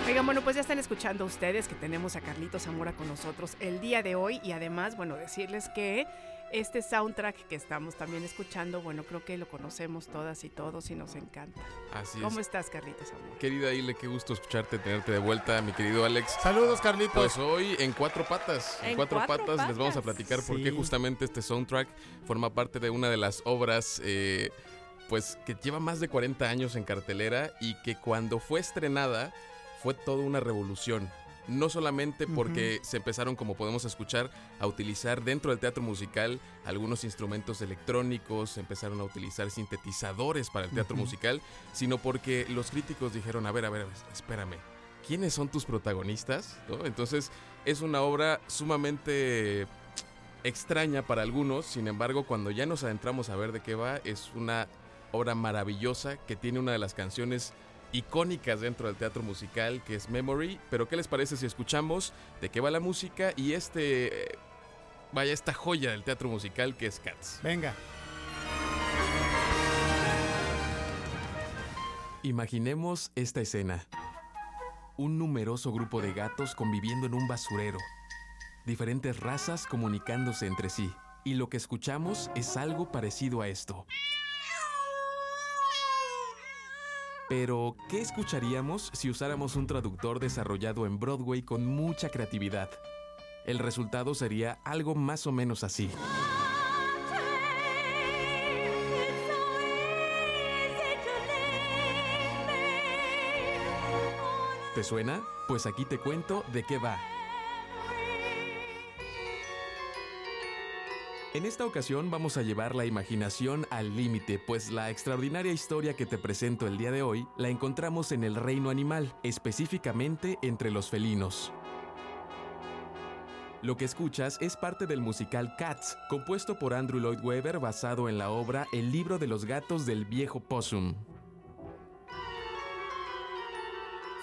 Oigan, bueno, pues ya están escuchando ustedes que tenemos a Carlitos Zamora con nosotros el día de hoy y además, bueno, decirles que este soundtrack que estamos también escuchando, bueno, creo que lo conocemos todas y todos y nos encanta. Así ¿Cómo es. estás, Carlitos Zamora? Querida Ile, qué gusto escucharte, tenerte de vuelta, mi querido Alex. Saludos, Carlitos. Pues hoy en cuatro patas, en, En cuatro, cuatro patas, les vamos a platicar por Sí. qué justamente este soundtrack forma parte de una de las obras, eh, pues que lleva más de 40 años en cartelera y que cuando fue estrenada fue toda una revolución. No solamente porque se empezaron, como podemos escuchar, a utilizar dentro del teatro musical algunos instrumentos electrónicos, empezaron a utilizar sintetizadores para el teatro musical, sino porque los críticos dijeron, a ver, a ver, a ver, espérame, ¿quiénes son tus protagonistas? ¿No? Entonces es una obra sumamente extraña para algunos, sin embargo, cuando ya nos adentramos a ver de qué va, es una obra maravillosa que tiene una de las canciones icónicas dentro del teatro musical, que es Memory. Pero ¿qué les parece si escuchamos de qué va la música y este... eh, Vaya, esta joya del teatro musical que es Cats. Venga. Imaginemos esta escena. Un numeroso grupo de gatos conviviendo en un basurero. Diferentes razas comunicándose entre sí. Y lo que escuchamos es algo parecido a esto. Pero, ¿qué escucharíamos si usáramos un traductor desarrollado en Broadway con mucha creatividad? El resultado sería algo más o menos así. ¿Te suena? Pues aquí te cuento de qué va. En esta ocasión vamos a llevar la imaginación al límite, pues la extraordinaria historia que te presento el día de hoy la encontramos en el reino animal, específicamente entre los felinos. Lo que escuchas es parte del musical Cats, compuesto por Andrew Lloyd Webber basado en la obra El libro de los gatos del viejo Possum.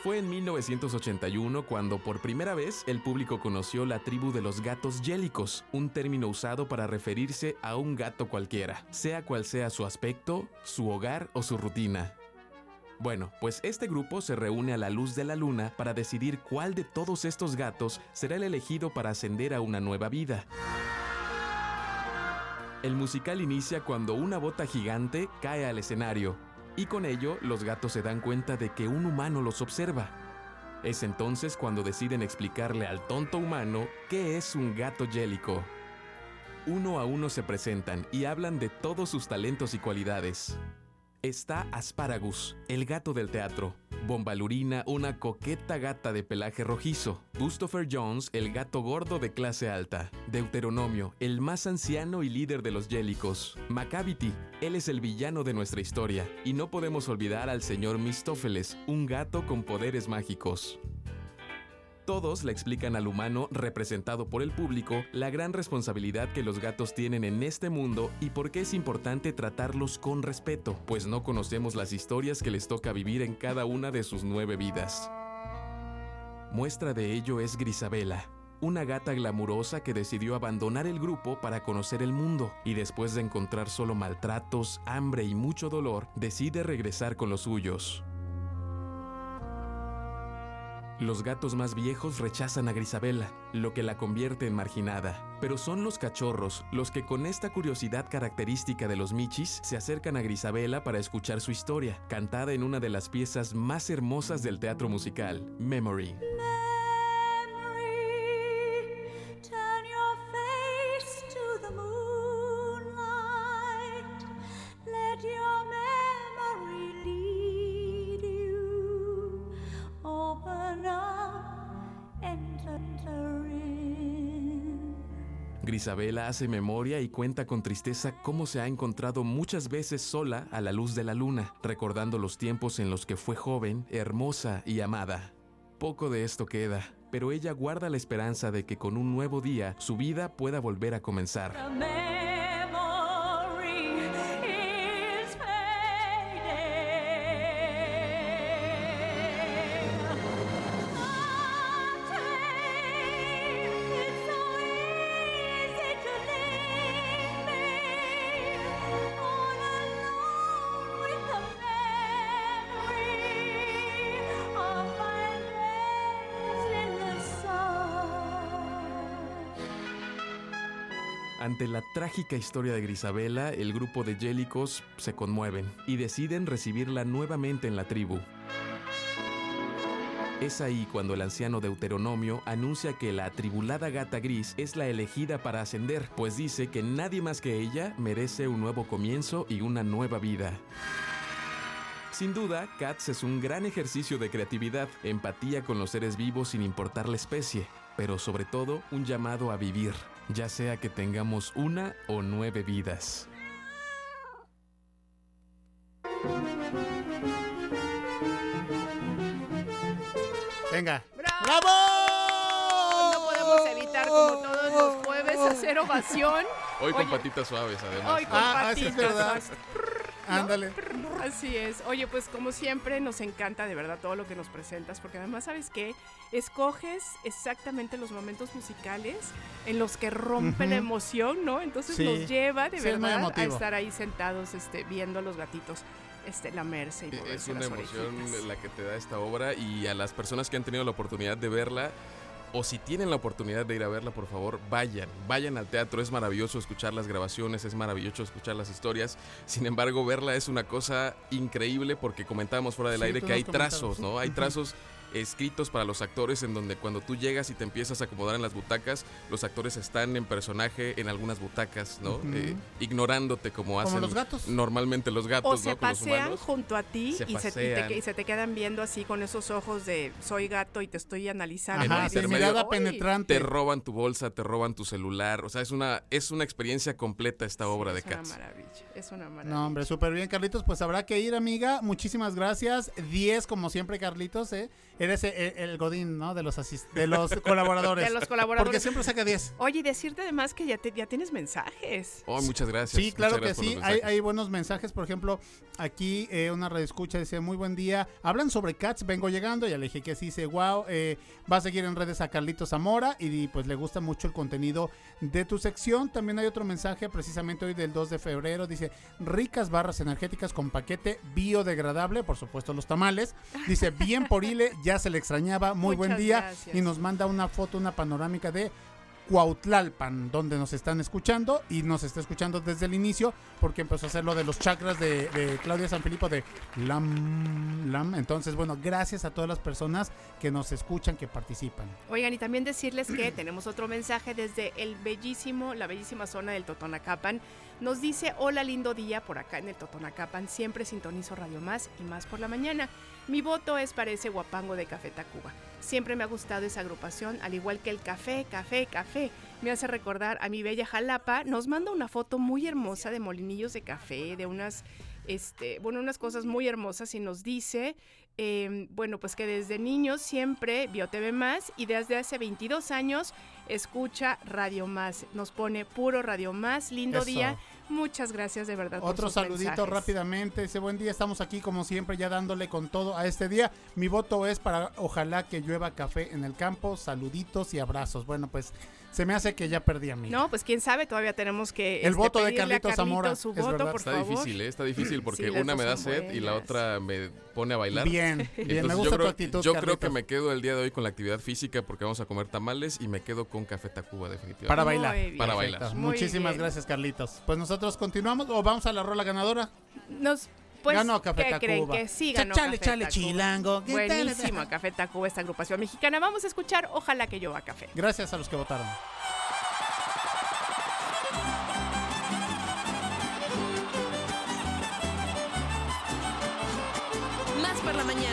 Fue en 1981 cuando por primera vez el público conoció la tribu de los gatos yélicos, un término usado para referirse a un gato cualquiera, sea cual sea su aspecto, su hogar o su rutina. Bueno, pues este grupo se reúne a la luz de la luna para decidir cuál de todos estos gatos será el elegido para ascender a una nueva vida. El musical inicia cuando una bota gigante cae al escenario, y con ello los gatos se dan cuenta de que un humano los observa. Es entonces cuando deciden explicarle al tonto humano qué es un gato yélico. Uno a uno se presentan y hablan de todos sus talentos y cualidades. Está Asparagus, el gato del teatro, Bombalurina, una coqueta gata de pelaje rojizo. Christopher Jones, el gato gordo de clase alta. Deuteronomio, el más anciano y líder de los yélicos. Macavity, él es el villano de nuestra historia. Y no podemos olvidar al señor Mistófeles, un gato con poderes mágicos. Todos le explican al humano, representado por el público, la gran responsabilidad que los gatos tienen en este mundo y por qué es importante tratarlos con respeto, pues no conocemos las historias que les toca vivir en cada una de sus nueve vidas. Muestra de ello es Grisabela, una gata glamurosa que decidió abandonar el grupo para conocer el mundo y después de encontrar solo maltratos, hambre y mucho dolor, decide regresar con los suyos. Los gatos más viejos rechazan a Grisabela, lo que la convierte en marginada. Pero son los cachorros los que con esta curiosidad característica de los michis se acercan a Grisabela para escuchar su historia, cantada en una de las piezas más hermosas del teatro musical, Memory. Grisabela hace memoria y cuenta con tristeza cómo se ha encontrado muchas veces sola a la luz de la luna, recordando los tiempos en los que fue joven, hermosa y amada. Poco de esto queda, pero ella guarda la esperanza de que con un nuevo día su vida pueda volver a comenzar. Ante la trágica historia de Grisabela, el grupo de Yélicos se conmueven y deciden recibirla nuevamente en la tribu. Es ahí cuando el anciano Deuteronomio anuncia que la atribulada gata gris es la elegida para ascender, pues dice que nadie más que ella merece un nuevo comienzo y una nueva vida. Sin duda, Cats es un gran ejercicio de creatividad, empatía con los seres vivos sin importar la especie, pero sobre todo un llamado a vivir, ya sea que tengamos una o nueve vidas. Venga. ¡Bravo! No podemos evitar, como todos los jueves, hacer ovación. Hoy con Oye, patitas suaves, además. Hoy con Ah, ah, sí, es patitas, verdad. Ándale. Así es. Oye, pues como siempre nos encanta de verdad todo lo que nos presentas, porque además sabes que escoges exactamente los momentos musicales en los que rompe la emoción, ¿no? Entonces Sí. nos lleva de Sí, es muy verdad a estar ahí sentados este, viendo a los gatitos este, lamerse y moverse Es una las emoción orejitas. la que te da esta obra y a las personas que han tenido la oportunidad de verla o si tienen la oportunidad de ir a verla, por favor, vayan, vayan al teatro. Es maravilloso escuchar las grabaciones, es maravilloso escuchar las historias. Sin embargo, verla es una cosa increíble porque comentábamos fuera del Sí, aire que hay trazos. ¿no? Hay trazos escritos para los actores en donde cuando tú llegas y te empiezas a acomodar en las butacas, los actores están en personaje en algunas butacas, ¿no? Eh, ignorándote como hacen los gatos. normalmente los gatos, O se ¿no? Con los pasean humanos. junto a ti Se y, se, y te, pasean. y se te quedan viendo así con esos ojos de soy gato y te estoy analizando. Intermedio, mirada penetrante. Te roban tu bolsa, te roban tu celular. O sea, es una, es una experiencia completa esta obra de Es una Cats. maravilla, es una maravilla. No, hombre, súper bien, Carlitos. Pues habrá que ir, amiga. Muchísimas gracias. 10, como siempre, Carlitos, ¿eh? Eres el, el godín, ¿no? De los, de los colaboradores. De los colaboradores. Porque siempre saca 10. Oye, y decirte además que ya, te- ya tienes mensajes. Oh, muchas gracias. Sí, claro que sí. hay buenos mensajes. Por ejemplo, aquí eh, una redescucha dice: Muy buen día. Hablan sobre Cats. Vengo llegando. Ya le dije que sí. Dice: Wow. eh, va a seguir en redes a Carlitos Zamora. Y pues le gusta mucho el contenido de tu sección. También hay otro mensaje, precisamente hoy del 2 de febrero. Dice: Ricas barras energéticas con paquete biodegradable. Por supuesto, los tamales. Dice: Bien por Ile. Ya se le extrañaba. Muy buen día. gracias. Y nos manda una foto, una panorámica de Cuautlalpan, donde nos están escuchando y nos está escuchando desde el inicio porque empezó a hacer lo de los chakras de, Claudia San Filipo de Lam, Lam. Entonces, bueno, gracias a todas las personas que nos escuchan, que participan. Oigan, y también decirles que tenemos otro mensaje desde el bellísimo, la bellísima zona del Totonacapan. Nos dice, hola lindo día por acá en el Totonacapan, siempre sintonizo Radio Más y Más por la mañana. Mi voto es para ese guapango de Café Tacuba. Siempre me ha gustado esa agrupación, al igual que el café, café, café. Me hace recordar a mi bella Jalapa. Nos manda una foto muy hermosa de molinillos de café, de unas, este, bueno, unas cosas muy hermosas y nos dice, eh, bueno, pues que desde niños siempre vio TV Más y desde hace 22 años escucha Radio Más. Nos pone puro Radio Más. Lindo Eso. día. Muchas gracias de verdad. Otro saludito mensajes. rápidamente. Ese buen día. Estamos aquí como siempre ya dándole con todo a este día. Mi voto es para ojalá que llueva café en el campo. Saluditos y abrazos. Bueno, pues se me hace que ya perdí a mí. No, pues quién sabe, todavía tenemos que El este, voto de Carlitos Zamora, Su es voto, verdad. por Está favor. difícil, ¿eh? está difícil porque Sí, una me da sed y la otra me pone a bailar. Bien, bien, me Entonces, gusta yo tu creo, actitud, Yo creo que me quedo el día de hoy con la actividad física porque vamos a comer tamales y me quedo con Café Tacuba definitivamente. Para bailar. Para bailar. Muchísimas gracias, Carlitos. Pues nosotros continuamos o vamos a la rola ganadora. Nos, pues, Ganó Café ¿qué creen? Tacuba. Que sí ganó chale, Café chale, Tacuba. chilango. Buenísimo, Café Tacuba, esta agrupación mexicana. Vamos a escuchar Ojalá que llueva café. Gracias a los que votaron. Más por la mañana.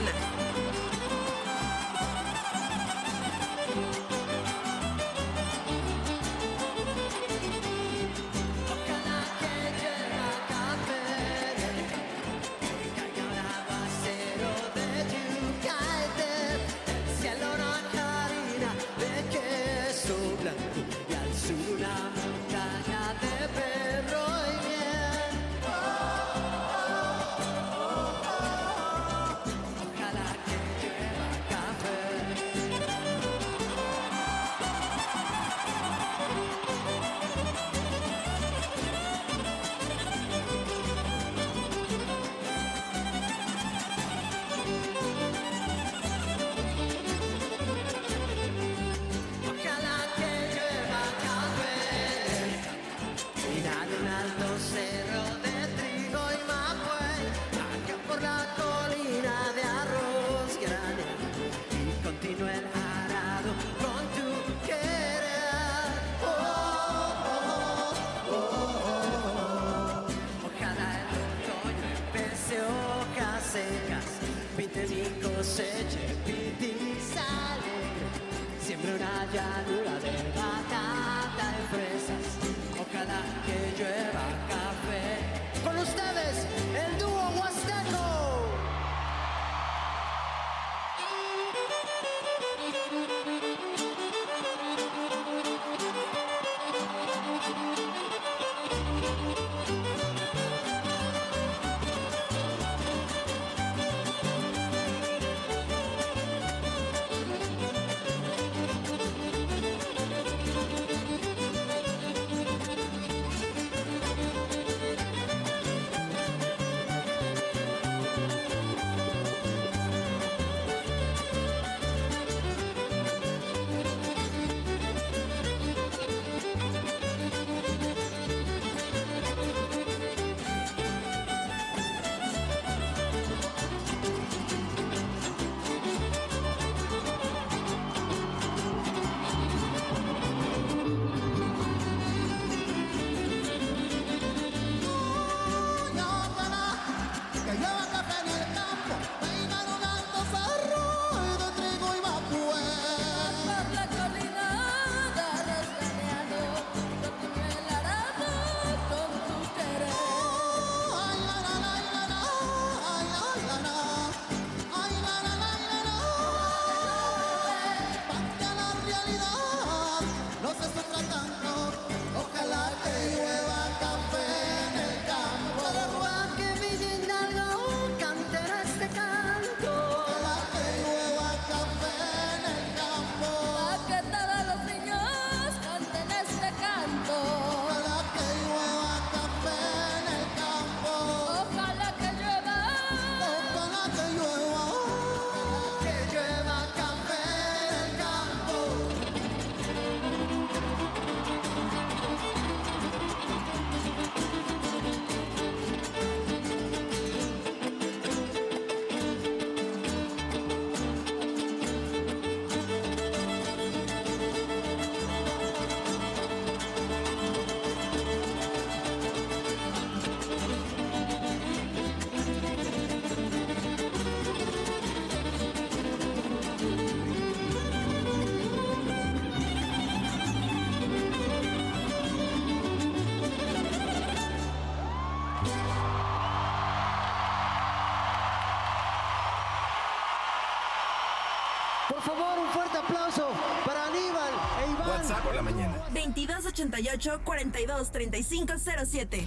Favor, un fuerte aplauso para Aníbal e Iván. WhatsApp por la mañana. 2288 42 3507.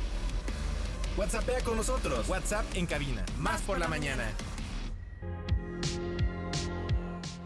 WhatsAppea con nosotros. WhatsApp en cabina. Más por la mañana.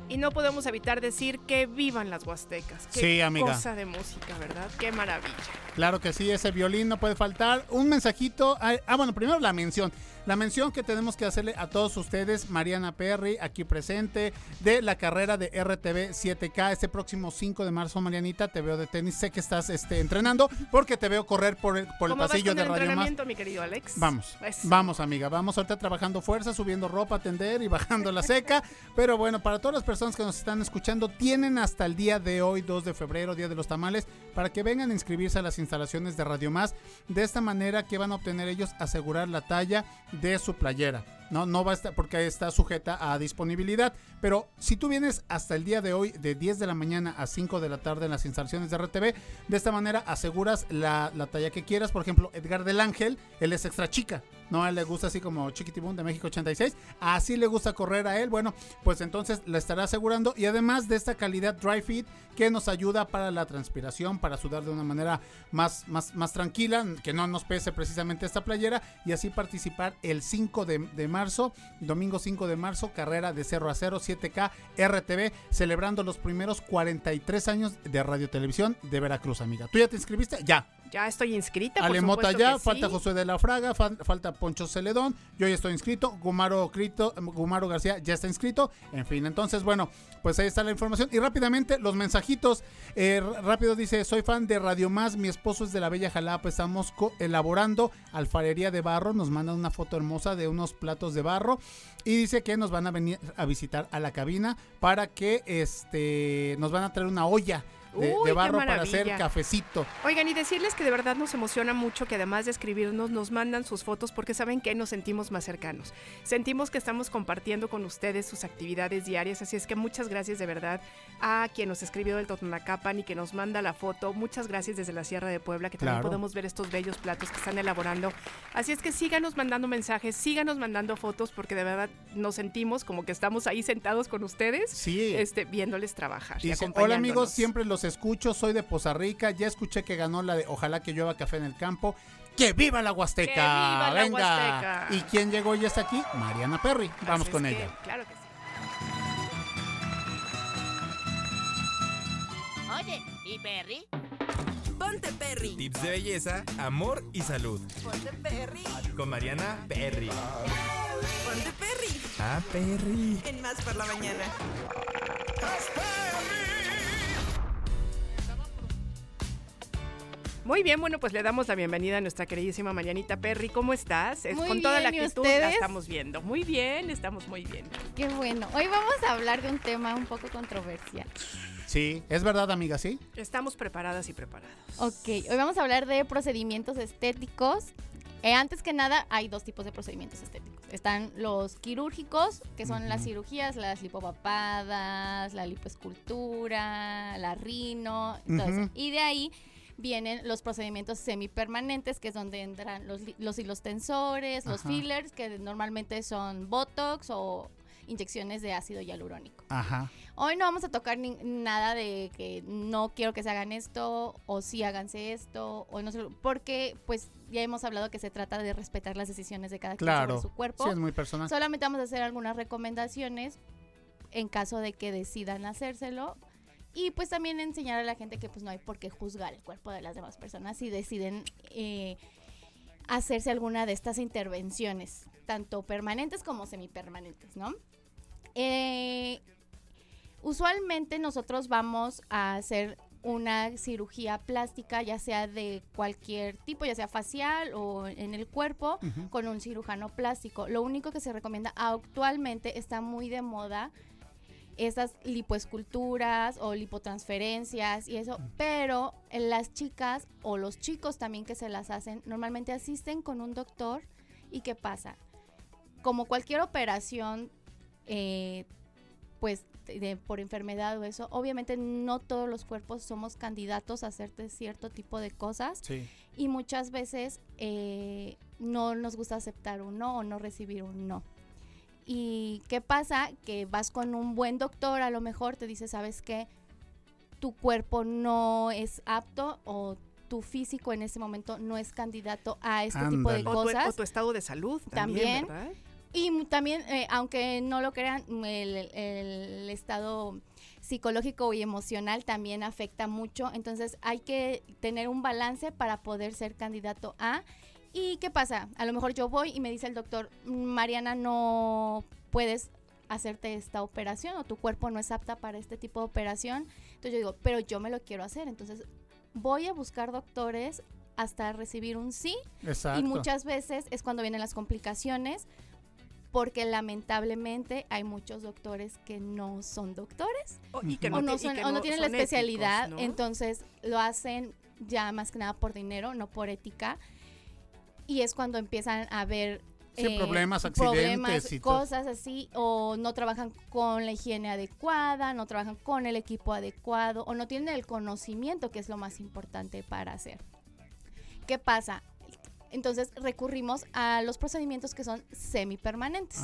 Y no podemos evitar decir que vivan las huastecas. Qué Sí, amiga. cosa de música, ¿verdad? Qué maravilla. Claro que sí, ese violín no puede faltar. Un mensajito. Ah, bueno, primero la mención. La mención que tenemos que hacerle a todos ustedes, Mariana Perry, aquí presente, de la carrera de RTV 7K este próximo 5 de marzo, Marianita. Te veo de tenis. Sé que estás este, entrenando porque te veo correr por el, por el ¿Cómo vas pasillo con de el Radio Más. entrenamiento, mi querido Alex? Vamos, Eso. vamos amiga, vamos ahorita trabajando fuerza, subiendo ropa, atender y bajando la seca. Pero bueno, para todas las personas que nos están escuchando, tienen hasta el día de hoy, 2 de febrero, Día de los Tamales, para que vengan a inscribirse a las instalaciones de Radio Más. De esta manera que van a obtener ellos asegurar la talla de su playera. No, no va a estar porque está sujeta a disponibilidad. Pero si tú vienes hasta el día de hoy, de 10 de la mañana a 5 de la tarde en las instalaciones de RTV, de esta manera aseguras la, la talla que quieras. Por ejemplo, Edgar del Ángel, él es extra chica. No, a él le gusta así como Chiquitibum de México 86. Así le gusta correr a él. Bueno, pues entonces la estará asegurando. Y además de esta calidad dry fit que nos ayuda para la transpiración, para sudar de una manera más, más, más tranquila, que no nos pese precisamente esta playera. Y así participar el 5 de, de marzo, domingo 5 de marzo, carrera de 0 a 0, 7K RTV, celebrando los primeros 43 años de Radio Televisión de Veracruz, amiga. ¿Tú ya te inscribiste? Ya. Ya estoy inscrita. por Ale Mota supuesto ya, que sí. falta Josué de la Fraga, fal- falta Poncho Celedón, yo ya estoy inscrito, Gumaro, Crito, Gumaro García ya está inscrito, en fin, entonces bueno, pues ahí está la información. Y rápidamente los mensajitos, Eh, rápido dice, soy fan de Radio Más, mi esposo es de la Bella Jalapa, estamos elaborando alfarería de barro, nos mandan una foto hermosa de unos platos de barro y dice que nos van a venir a visitar a la cabina para que este nos van a traer una olla de, Uy, barro para hacer cafecito. Oigan, y decirles que de verdad nos emociona mucho que además de escribirnos, nos mandan sus fotos porque saben que nos sentimos más cercanos. Sentimos que estamos compartiendo con ustedes sus actividades diarias, así es que muchas gracias de verdad a quien nos escribió del Totonacapan y que nos manda la foto. Muchas gracias desde la Sierra de Puebla, que también Claro. podemos ver estos bellos platos que están elaborando. Así es que síganos mandando mensajes, síganos mandando fotos porque de verdad nos sentimos como que estamos ahí sentados con ustedes, Sí. este, viéndoles trabajar. y Dice, hola acompañándonos". amigos, siempre los escucho, soy de Poza Rica, ya escuché que ganó la de Ojalá que llueva café en el campo. ¡Que viva la Huasteca! ¡Que viva la ¡Venga! Huasteca! ¿Y quién llegó y está aquí? Mariana Perry. Vamos Así con es que, ella. Claro que sí. Oye, ¿y Perry? Ponte Perry. Tips de belleza, amor y salud. Ponte Perry. Con Mariana Perry. Ponte Perry. Ah, Perry. En Más por la Mañana. Muy bien, bueno, pues le damos la bienvenida a nuestra queridísima Marianita Perry. ¿Cómo estás? Es- Muy Con toda la bien, ¿y actitud la estamos viendo. Muy bien, estamos muy bien. Qué bueno. Hoy vamos a hablar de un tema un poco controversial. Sí, es verdad, amiga, sí. Estamos preparadas y preparados. Ok, hoy vamos a hablar de procedimientos estéticos. Eh, antes que nada, hay dos tipos de procedimientos estéticos. Están los quirúrgicos, que son las cirugías, las lipopapadas, la lipoescultura, la rino, eso. Y de ahí vienen los procedimientos semipermanentes, que es donde entran los, los hilos tensores, los Ajá. fillers, que normalmente son botox o inyecciones de ácido hialurónico. Ajá. Hoy no vamos a tocar ni- nada de que no quiero que se hagan esto o sí háganse esto o no sé, porque pues ya hemos hablado que se trata de respetar las decisiones de cada quien Claro. sobre su cuerpo. Sí, es muy personal. Solamente vamos a hacer algunas recomendaciones en caso de que decidan hacérselo y pues también enseñar a la gente que pues no hay por qué juzgar el cuerpo de las demás personas si deciden eh, hacerse alguna de estas intervenciones, tanto permanentes como semipermanentes, ¿no? Eh, usualmente nosotros vamos a hacer una cirugía plástica, ya sea de cualquier tipo, ya sea facial o en el cuerpo, con un cirujano plástico. Lo único que se recomienda actualmente está muy de moda esas lipoesculturas o lipotransferencias y eso, pero las chicas o los chicos también que se las hacen normalmente asisten con un doctor y ¿qué pasa? Como cualquier operación, eh, pues de- por enfermedad o eso, obviamente no todos los cuerpos somos candidatos a hacerte cierto tipo de cosas Sí. y muchas veces eh, no nos gusta aceptar un no o no recibir un no. ¿Y qué pasa? Que vas con un buen doctor, a lo mejor te dice, ¿sabes qué? Tu cuerpo no es apto o tu físico en ese momento no es candidato a este tipo de O tu, cosas. o tu estado de salud También. Y también, eh, aunque no lo crean, el, el estado psicológico y emocional también afecta mucho. Entonces hay que tener un balance para poder ser candidato a. ¿Y qué pasa? A lo mejor yo voy y me dice el doctor, "Mm, Mariana, no puedes hacerte esta operación o tu cuerpo no es apta para este tipo de operación. Entonces yo digo, pero yo me lo quiero hacer. Entonces voy a buscar doctores hasta recibir un sí. Exacto. Y muchas veces es cuando vienen las complicaciones, porque lamentablemente hay muchos doctores que no son doctores O- y que o no y son- o no tienen la éticos, especialidad, ¿no? entonces lo hacen ya más que nada por dinero, no por ética. Y es cuando empiezan a ver Sí, problemas, accidentes y cosas así, o no trabajan con la higiene adecuada, no trabajan con el equipo adecuado, o no tienen el conocimiento, que es lo más importante para hacer. ¿Qué pasa? Entonces recurrimos a los procedimientos que son semipermanentes.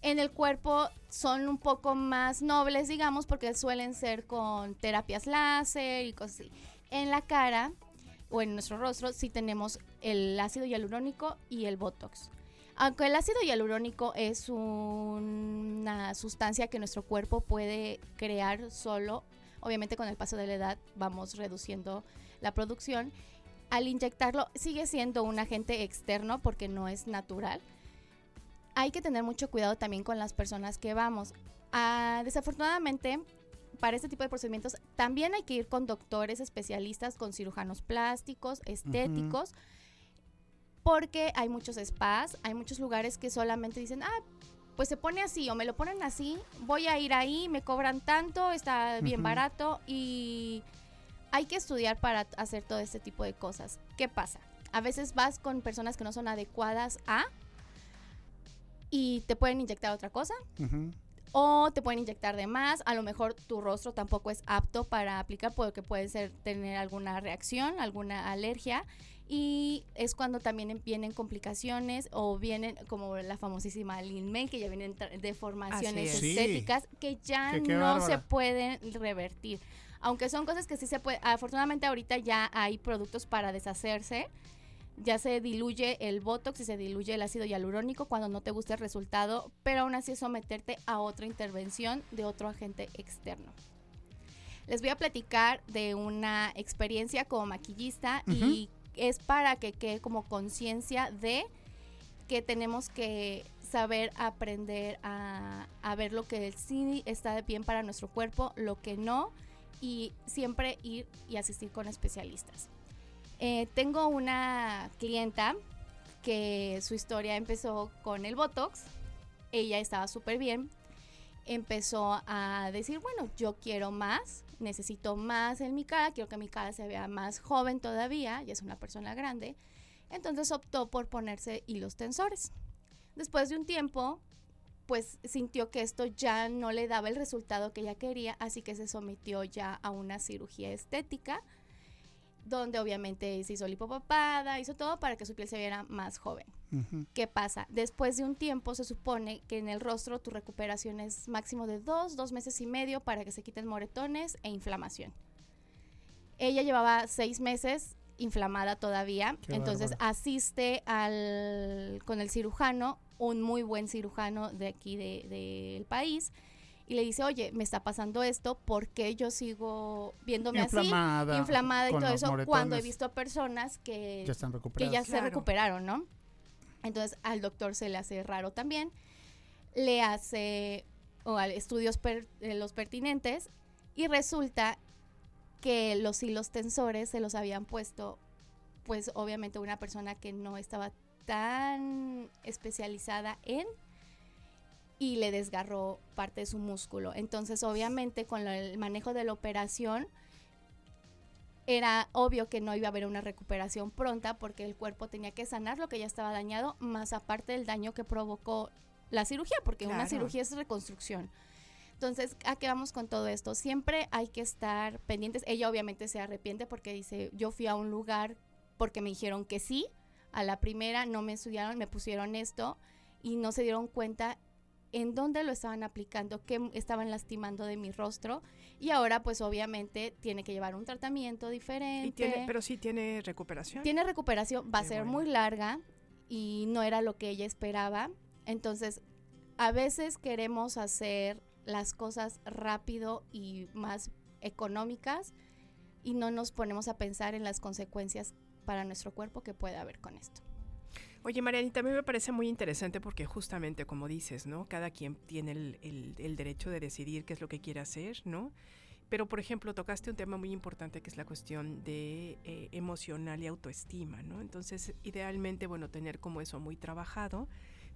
En el cuerpo son un poco más nobles, digamos, porque suelen ser con terapias láser y cosas así. En la cara o en nuestro rostro sí tenemos el ácido hialurónico y el botox. Aunque el ácido hialurónico es una sustancia que nuestro cuerpo puede crear solo, obviamente con el paso de la edad vamos reduciendo la producción. Al inyectarlo sigue siendo un agente externo porque no es natural. Hay que tener mucho cuidado también con las personas que vamos. Ah, desafortunadamente, para este tipo de procedimientos también hay que ir con doctores especialistas, con cirujanos plásticos, estéticos, porque hay muchos spas, hay muchos lugares que solamente dicen, ah, pues se pone así o me lo ponen así, voy a ir ahí, me cobran tanto, está bien barato y hay que estudiar para hacer todo este tipo de cosas. ¿Qué pasa? A veces vas con personas que no son adecuadas a y te pueden inyectar otra cosa o te pueden inyectar de más, a lo mejor tu rostro tampoco es apto para aplicar porque puede ser tener alguna reacción, alguna alergia y es cuando también vienen complicaciones o vienen como la famosísima Lin May que ya vienen deformaciones. Sí. estéticas que ya Que no se pueden revertir. Aunque son cosas que sí se puede, afortunadamente ahorita ya hay productos para deshacerse. Ya se diluye el botox y se diluye el ácido hialurónico cuando no te gusta el resultado, pero aún así es someterte a otra intervención de otro agente externo. Les voy a platicar de una experiencia como maquillista y es para que quede como conciencia de que tenemos que saber aprender a, ver lo que sí está bien para nuestro cuerpo, lo que no, y siempre ir y asistir con especialistas. Eh, tengo una clienta que su historia empezó con el Botox. Ella estaba súper bien. Empezó a decir, bueno, yo quiero más, necesito más en mi cara, quiero que mi cara se vea más joven todavía, ya es una persona grande. Entonces optó por ponerse hilos tensores. Después de un tiempo, pues sintió que esto ya no le daba el resultado que ella quería, así que se sometió ya a una cirugía estética donde obviamente se hizo lipopapada, hizo todo para que su piel se viera más joven. ¿Qué pasa? Después de un tiempo se supone que en el rostro tu recuperación es máximo de dos, dos meses y medio para que se quiten moretones e inflamación. Ella llevaba seis meses inflamada todavía, Qué entonces bárbaro. asiste al, con el cirujano, un muy buen cirujano de aquí de- del país, y le dice, oye, me está pasando esto, ¿por qué yo sigo viéndome Inflamada, así? Inflamada y todo eso, cuando he visto personas que Ya están que se recuperaron, ¿no? Entonces al doctor se le hace raro también, le hace o, al- estudios per- eh, los pertinentes y resulta que los hilos tensores se los habían puesto, pues obviamente una persona que no estaba tan especializada en y le desgarró parte de su músculo. Entonces, obviamente, con el manejo de la operación, era obvio que no iba a haber una recuperación pronta porque el cuerpo tenía que sanar lo que ya estaba dañado, más aparte del daño que provocó la cirugía, porque una cirugía es reconstrucción. Entonces, ¿a qué vamos con todo esto? Siempre hay que estar pendientes. Ella obviamente se arrepiente porque dice, yo fui a un lugar porque me dijeron que sí, a la primera no me estudiaron, me pusieron esto y no se dieron cuenta en dónde lo estaban aplicando, qué estaban lastimando de mi rostro y ahora pues obviamente tiene que llevar un tratamiento diferente. Y tiene, pero sí tiene recuperación. Tiene recuperación, va a ser bueno. muy larga y no era lo que ella esperaba. Entonces, a veces queremos hacer las cosas rápido y más económicas y no nos ponemos a pensar en las consecuencias para nuestro cuerpo que puede haber con esto. Oye, Marianita, a mí me parece muy interesante porque justamente como dices, ¿no? Cada quien tiene el, el- derecho de decidir qué es lo que quiere hacer, ¿no? Pero, por ejemplo, tocaste un tema muy importante que es la cuestión de eh, emocional y autoestima, ¿no? Entonces, idealmente, bueno, tener como eso muy trabajado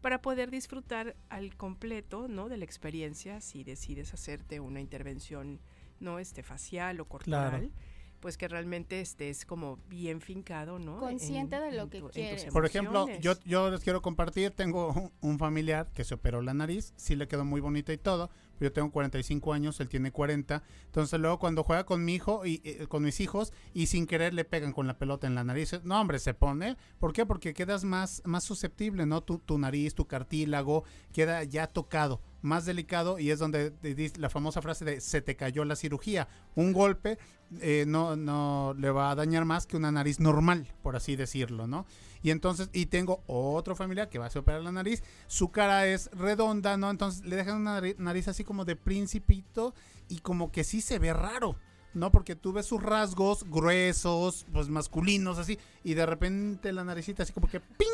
para poder disfrutar al completo, ¿no? De la experiencia si decides hacerte una intervención, ¿no? Este facial o corporal. Pues que realmente estés como bien fincado, ¿no? Consciente de lo en que tu- quieres. Por ejemplo, yo, yo les quiero compartir, tengo un, un familiar que se operó la nariz, sí le quedó muy bonita y todo, pero yo tengo 45 años, él tiene 40, entonces luego cuando juega con mi hijo y eh, con mis hijos y sin querer le pegan con la pelota en la nariz, no hombre, se pone, ¿por qué? Porque quedas más, más susceptible, ¿no? Tu, tu nariz, tu cartílago queda ya tocado, más delicado y es donde la famosa frase de se te cayó la cirugía, un golpe eh, no, no le va a dañar más que una nariz normal, por así decirlo, ¿no? Y entonces, y tengo otro familiar que va a operar la nariz, su cara es redonda, ¿no? Entonces le dejan una nari- nariz así como de principito y como que sí se ve raro. ¿no? Porque tú ves sus rasgos gruesos, pues masculinos, así, y de repente la naricita así como que ¡ping!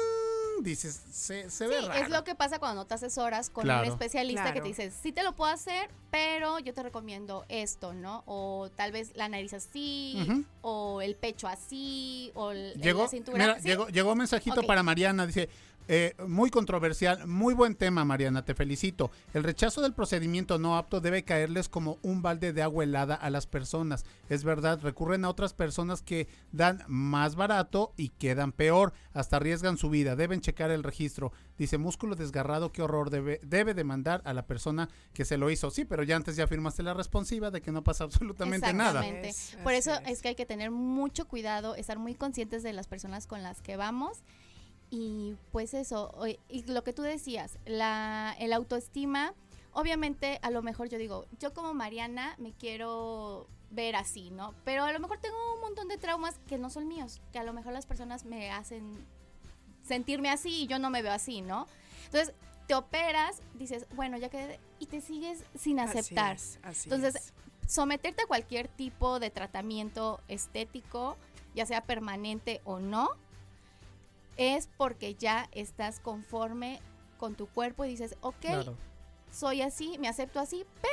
Dices, se, se ve Sí, raro. es lo que pasa cuando no te asesoras con Claro. un especialista que te dice, sí te lo puedo hacer, pero yo te recomiendo esto, ¿no? O tal vez la nariz así, o el pecho así, o el, Llegó, la cintura. mira, ¿sí? llegó, llegó un mensajito para Mariana, dice, eh, muy controversial, muy buen tema Mariana, te felicito. El rechazo del procedimiento no apto debe caerles como un balde de agua helada a las personas. Es verdad, recurren a otras personas que dan más barato y quedan peor, hasta arriesgan su vida, deben checar el registro. Dice, músculo desgarrado, qué horror, debe, debe demandar a la persona que se lo hizo. Sí, pero ya antes ya firmaste la responsiva de que no pasa absolutamente nada. Exactamente. Por eso es. que hay que tener mucho cuidado, estar muy conscientes de las personas con las que vamos. Y pues eso, y lo que tú decías, la, el autoestima, obviamente a lo mejor yo digo, yo como Mariana me quiero ver así, ¿no? Pero a lo mejor tengo un montón de traumas que no son míos, que a lo mejor las personas me hacen sentirme así y yo no me veo así, ¿no? Entonces, te operas, dices, bueno, ya que y te sigues sin Así aceptar. es, así Entonces, es. someterte a cualquier tipo de tratamiento estético, ya sea permanente o no, es porque ya estás conforme con tu cuerpo y dices, ok, Claro. soy así, me acepto así, pero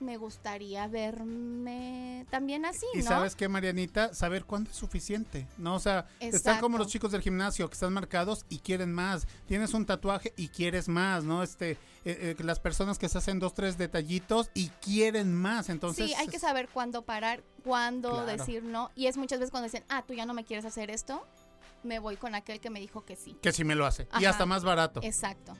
me gustaría verme también así, Y ¿no? sabes qué, Marianita, saber cuándo es suficiente, ¿no? O sea, están como los chicos del gimnasio que están marcados y quieren más. Tienes un tatuaje y quieres más, ¿no? Este, eh, eh, las personas que se hacen dos, tres detallitos y quieren más. Entonces, sí, hay que saber cuándo parar, cuándo Claro. decir no. Y es muchas veces cuando dicen, ah, tú ya no me quieres hacer esto, me voy con aquel que me dijo que sí. que sí me lo hace. Y hasta más barato. Exacto.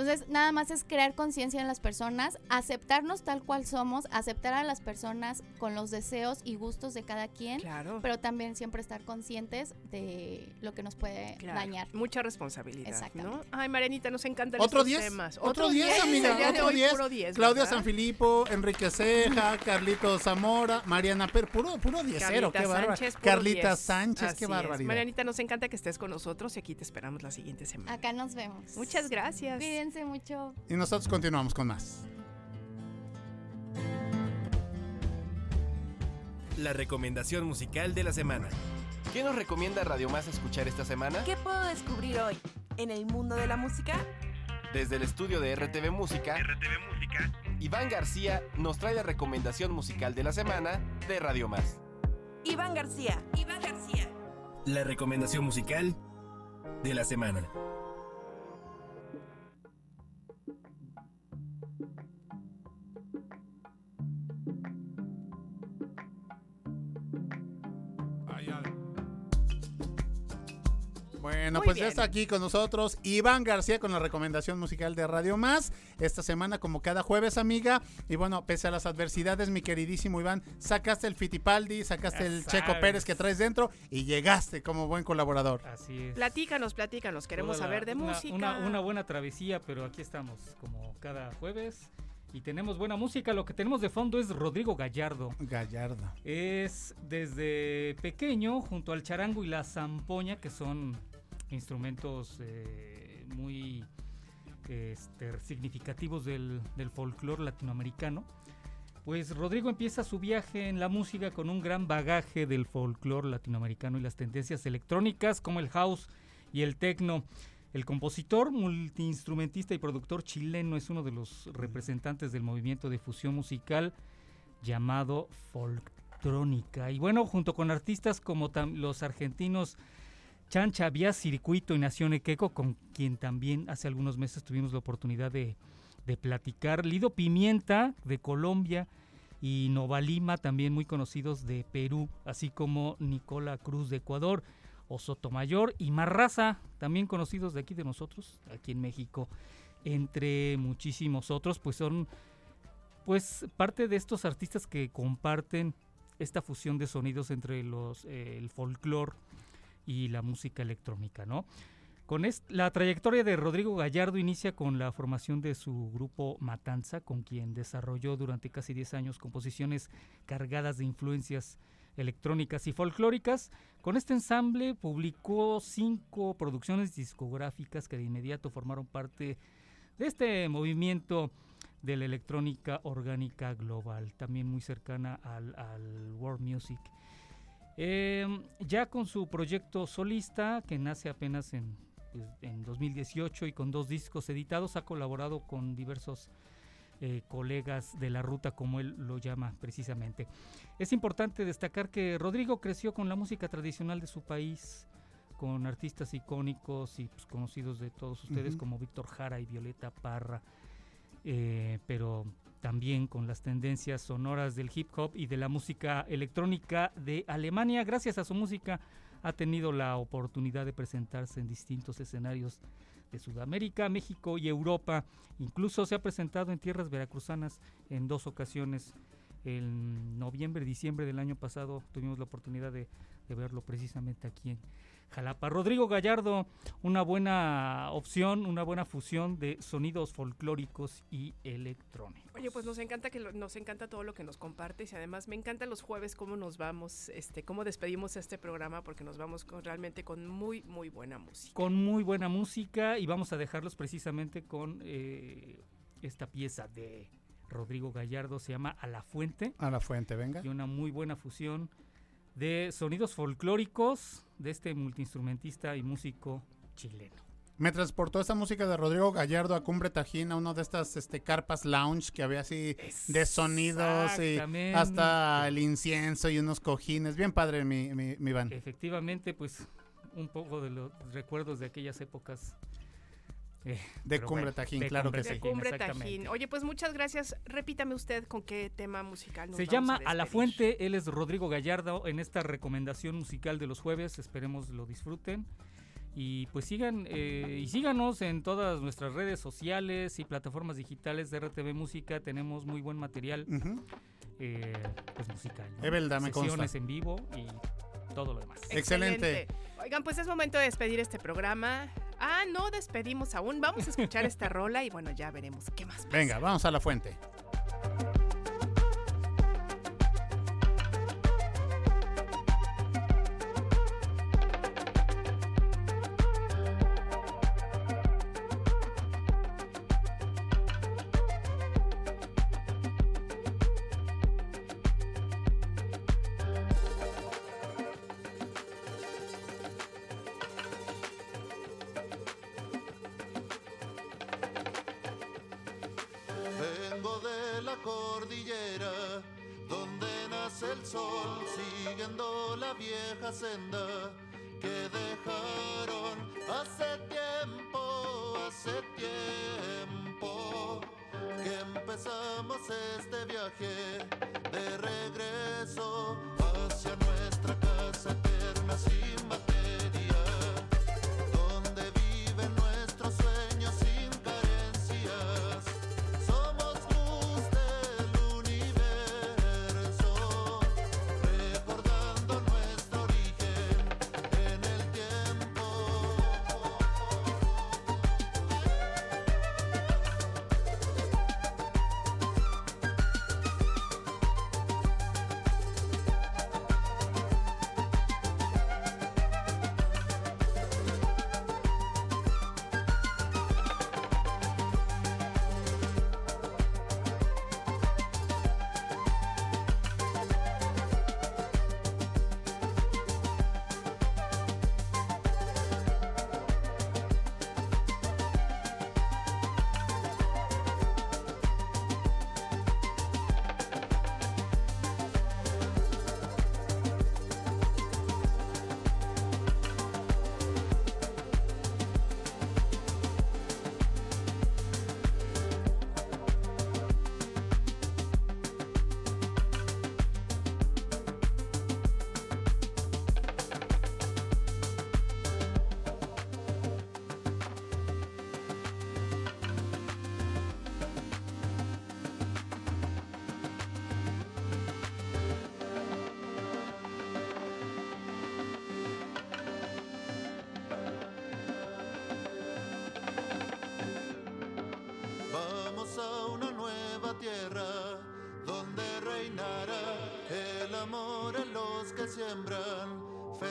Entonces, nada más es crear conciencia en las personas, aceptarnos tal cual somos, aceptar a las personas con los deseos y gustos de cada quien, Claro. pero también siempre estar conscientes de lo que nos puede Claro, dañar. Mucha responsabilidad, ¿no? Exactamente. Ay, Marianita, nos encantan Otro estos 10, temas. otro 10, amiga, el día de otro 10. puro 10, Claudia ¿verdad? Sanfilippo, Enrique Ceja, Carlito Zamora, Mariana Per, puro, puro diezero, Carlita qué bárbaro. Carlita 10. Sánchez, Así qué es. barbaridad. Marianita, nos encanta que estés con nosotros y aquí te esperamos la siguiente semana. Acá nos vemos. Muchas gracias. Cuídense mucho. Y nosotros continuamos con más. La recomendación musical de la semana. ¿Qué nos recomienda Radio Más escuchar esta semana? ¿Qué puedo descubrir hoy en el mundo de la música? Desde el estudio de RTV Música, Iván García nos trae la recomendación musical de la semana de Radio Más. Iván García. Iván García. La recomendación musical de la semana. Bueno, Muy pues ya está aquí con nosotros Iván García con la recomendación musical de Radio Más. Esta semana, como cada jueves, amiga. Y bueno, pese a las adversidades, mi queridísimo Iván, sacaste el Fitipaldi, sacaste Ya el sabes. Checo Pérez que traes dentro y llegaste como buen colaborador. Así es. Platícanos, platícanos, queremos Toda la- saber de una- música. Una, una buena travesía, pero aquí estamos como cada jueves. Y tenemos buena música. Lo que tenemos de fondo es Rodrigo Gallardo. Gallardo. Es desde pequeño, junto al charango y la zampoña, que son instrumentos eh, muy este, significativos del, del folclore latinoamericano. Pues Rodrigo empieza su viaje en la música con un gran bagaje del folclore latinoamericano y las tendencias electrónicas como el house y el techno. El compositor, multiinstrumentista y productor chileno es uno de los representantes del movimiento de fusión musical llamado Folktrónica. Y bueno, junto con artistas como los argentinos Chancha Vía Circuito y Nación Equeco, con quien también hace algunos meses tuvimos la oportunidad de, platicar. Lido Pimienta de Colombia y Nova Lima, también muy conocidos de Perú, así como Nicola Cruz de Ecuador, o Sotomayor y Marraza, también conocidos de aquí de nosotros, aquí en México, entre muchísimos otros, pues son pues parte de estos artistas que comparten esta fusión de sonidos entre los eh, el folclore y la música electrónica, ¿no? Con la trayectoria de Rodrigo Gallardo inicia con la formación de su grupo Matanza, con quien desarrolló durante casi 10 años composiciones cargadas de influencias electrónicas y folclóricas. Con este ensamble publicó cinco producciones discográficas que de inmediato formaron parte de este movimiento de la electrónica orgánica global, también muy cercana al, al world music. Em, ya con su proyecto solista, que nace apenas en, pues, en 2018 y con dos discos editados, ha colaborado con diversos eh, colegas de la ruta, como él lo llama precisamente. Es importante destacar que Rodrigo creció con la música tradicional de su país, con artistas icónicos y pues, conocidos de todos ustedes como Víctor Jara y Violeta Parra, eh, pero también con las tendencias sonoras del hip hop y de la música electrónica de Alemania. Gracias a su música ha tenido la oportunidad de presentarse en distintos escenarios de Sudamérica, México y Europa. Incluso se ha presentado en tierras veracruzanas en dos ocasiones. En noviembre diciembre del año pasado tuvimos la oportunidad de, de verlo precisamente aquí en Jalapa. Rodrigo Gallardo, una buena opción, una buena fusión de sonidos folclóricos y electrónicos. Oye, pues nos encanta que lo- nos encanta todo lo que nos compartes y además me encanta los jueves cómo nos vamos, este, cómo despedimos este programa porque nos vamos con- realmente con muy muy buena música. Con muy buena música y vamos a dejarlos precisamente con eh, esta pieza de Rodrigo Gallardo, se llama A la Fuente. A la fuente, venga. y una muy buena fusión de sonidos folclóricos de este multiinstrumentista y músico chileno. Me transportó esta música de Rodrigo Gallardo a Cumbre Tajín, a una de estas este, carpas lounge que había así de sonidos y hasta el incienso y unos cojines. Bien padre, mi, mi, mi Iván. Efectivamente, pues un poco de los recuerdos de aquellas épocas. Eh, De Cumbre bueno, Tajín, de claro Cumbre que sí. Tajín, Cumbre. Tajín. Oye, pues muchas gracias. Repítame usted con qué tema musical nos Se vamos llama a A la. Fuente, él es Rodrigo Gallardo en esta recomendación musical de los jueves, esperemos lo disfruten. Y pues sigan eh, y síganos en todas nuestras redes sociales y plataformas digitales de RTV Música, tenemos muy buen material Ujú. eh, pues musical. ¿no? Evelda, me consta. Sesiones en vivo y todo lo demás. Excelente. Oigan, pues es momento de despedir este programa. Ah, no despedimos aún. Vamos a escuchar esta rola y bueno, ya veremos qué más. pasa. Venga, vamos a la fuente.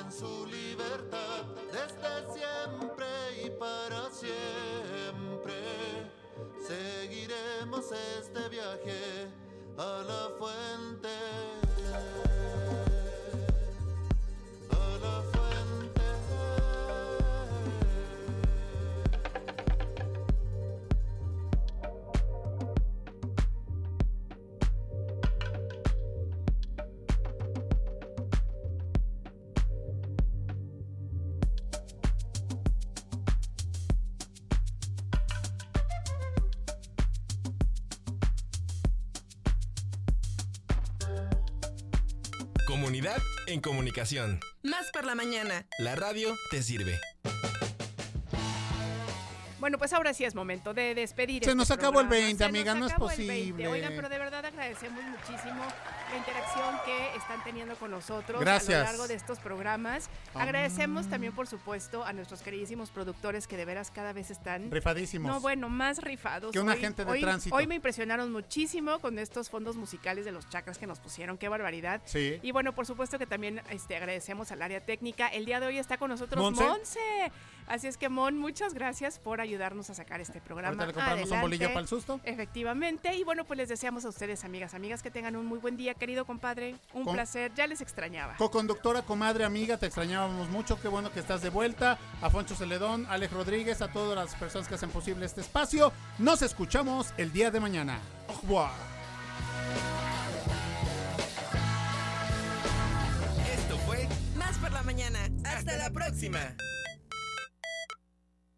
console en comunicación. Más por la mañana. La radio te sirve. Bueno, pues ahora sí es momento de despedir. Se este nos acabó el programa. 20, Se amiga, nos no es acabó el 20. posible. Oigan, pero de verdad agradecemos muchísimo la interacción que están teniendo con nosotros a lo largo de estos programas. Ah. Agradecemos también, por supuesto, a nuestros queridísimos productores que de veras cada vez están Rifadísimos. No, bueno, más rifados. Que un Hoy- agente de hoy- tránsito. Hoy me impresionaron muchísimo con estos fondos musicales de los chakras que nos pusieron. Qué barbaridad. Sí. Y bueno, por supuesto que también este, agradecemos al área técnica. El día de hoy está con nosotros Monse. Monse. Así es que, Mon, muchas gracias por ayudarnos a sacar este programa. Ahorita le compramos un Adelante. bolillo para el susto. Efectivamente. Y bueno, pues les deseamos a ustedes, amigas, amigas, que tengan un muy buen día, querido compadre. Un Con- placer. Ya les extrañaba. Co-conductora, comadre, amiga, te extrañábamos mucho. Qué bueno que estás de vuelta. Afonso Celedón, Alex Rodríguez, a todas las personas que hacen posible este espacio. Nos escuchamos el día de mañana. Au revoir. Esto fue Más por la mañana. Hasta la próxima.